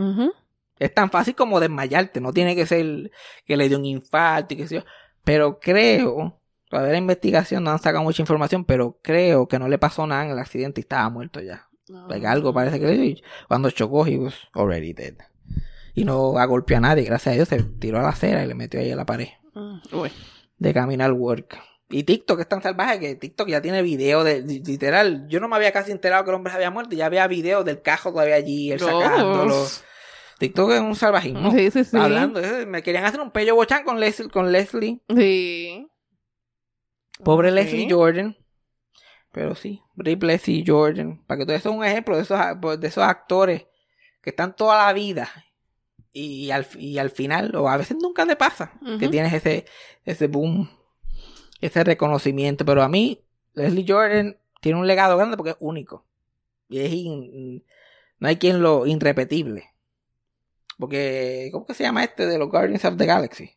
Es tan fácil como desmayarte, no tiene que ser que le dio un infarto y que sé yo. Pero creo, todavía la investigación no han sacado mucha información, pero creo que no le pasó nada en el accidente y estaba muerto ya. Like, algo parece que le cuando chocó, he was already dead. Y no a golpear a nadie, gracias a Dios se tiró a la acera y le metió ahí a la pared Uy. de camino al work. Y TikTok es tan salvaje que TikTok ya tiene video de literal. Yo no me había casi enterado que el hombre se había muerto y ya había video del cajo todavía allí, él sacándolo. TikTok es un salvajismo. Sí, sí, sí. Hablando, eh, me querían hacer un pello bochán con Leslie, con Leslie. Sí. Pobre. Leslie Jordan. Pero sí, Rip Leslie Jordan. Para que todo eso es un ejemplo de esos, a- de esos actores que están toda la vida. Y al, y al final, o a veces nunca te pasa, que tienes ese, ese boom, ese reconocimiento. Pero a mí, Leslie Jordan tiene un legado grande porque es único. Y es in- no hay quien lo irrepetible. Porque, ¿cómo que se llama este de los Guardians of the Galaxy?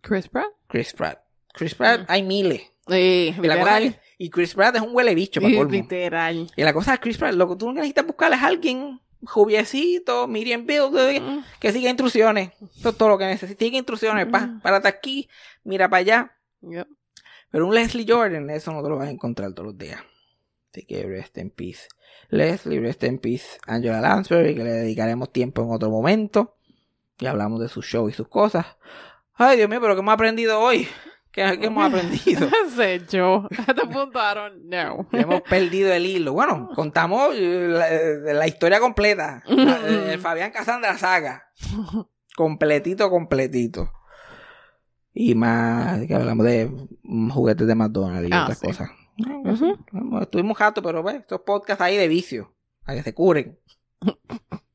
Chris Pratt. Chris Pratt. Chris Pratt, Mm. hay miles. Sí, Y, literal. y Chris Pratt es un huele bicho para Sí, colmo. literal. Y la cosa es Chris Pratt, lo que tú necesitas buscar es alguien jubiecito, Miriam Bill, Mm. que siga instrucciones. Eso es todo lo que necesitas. Sigue instrucciones, pa, Mm. párate aquí, mira para allá. Yep. Pero un Leslie Jordan, eso no te lo vas a encontrar todos los días. Así que rest in peace. Leslie, rest in peace. Angela Lansbury, que le dedicaremos tiempo en otro momento. Y hablamos de su show y sus cosas. Ay, Dios mío, pero ¿qué hemos aprendido hoy? ¿Qué, qué hemos aprendido? Sé yo. Te apuntaron. No. Hemos perdido el hilo. Bueno, contamos eh, la, eh, la historia completa. La- eh, Fabián Casandra saga. Completito, completito. Y más, que hablamos de juguetes de McDonald's y Ah, otras sí. cosas. Ujú. Estuvimos un rato, pero ve, estos podcasts ahí de vicio. A que se curen.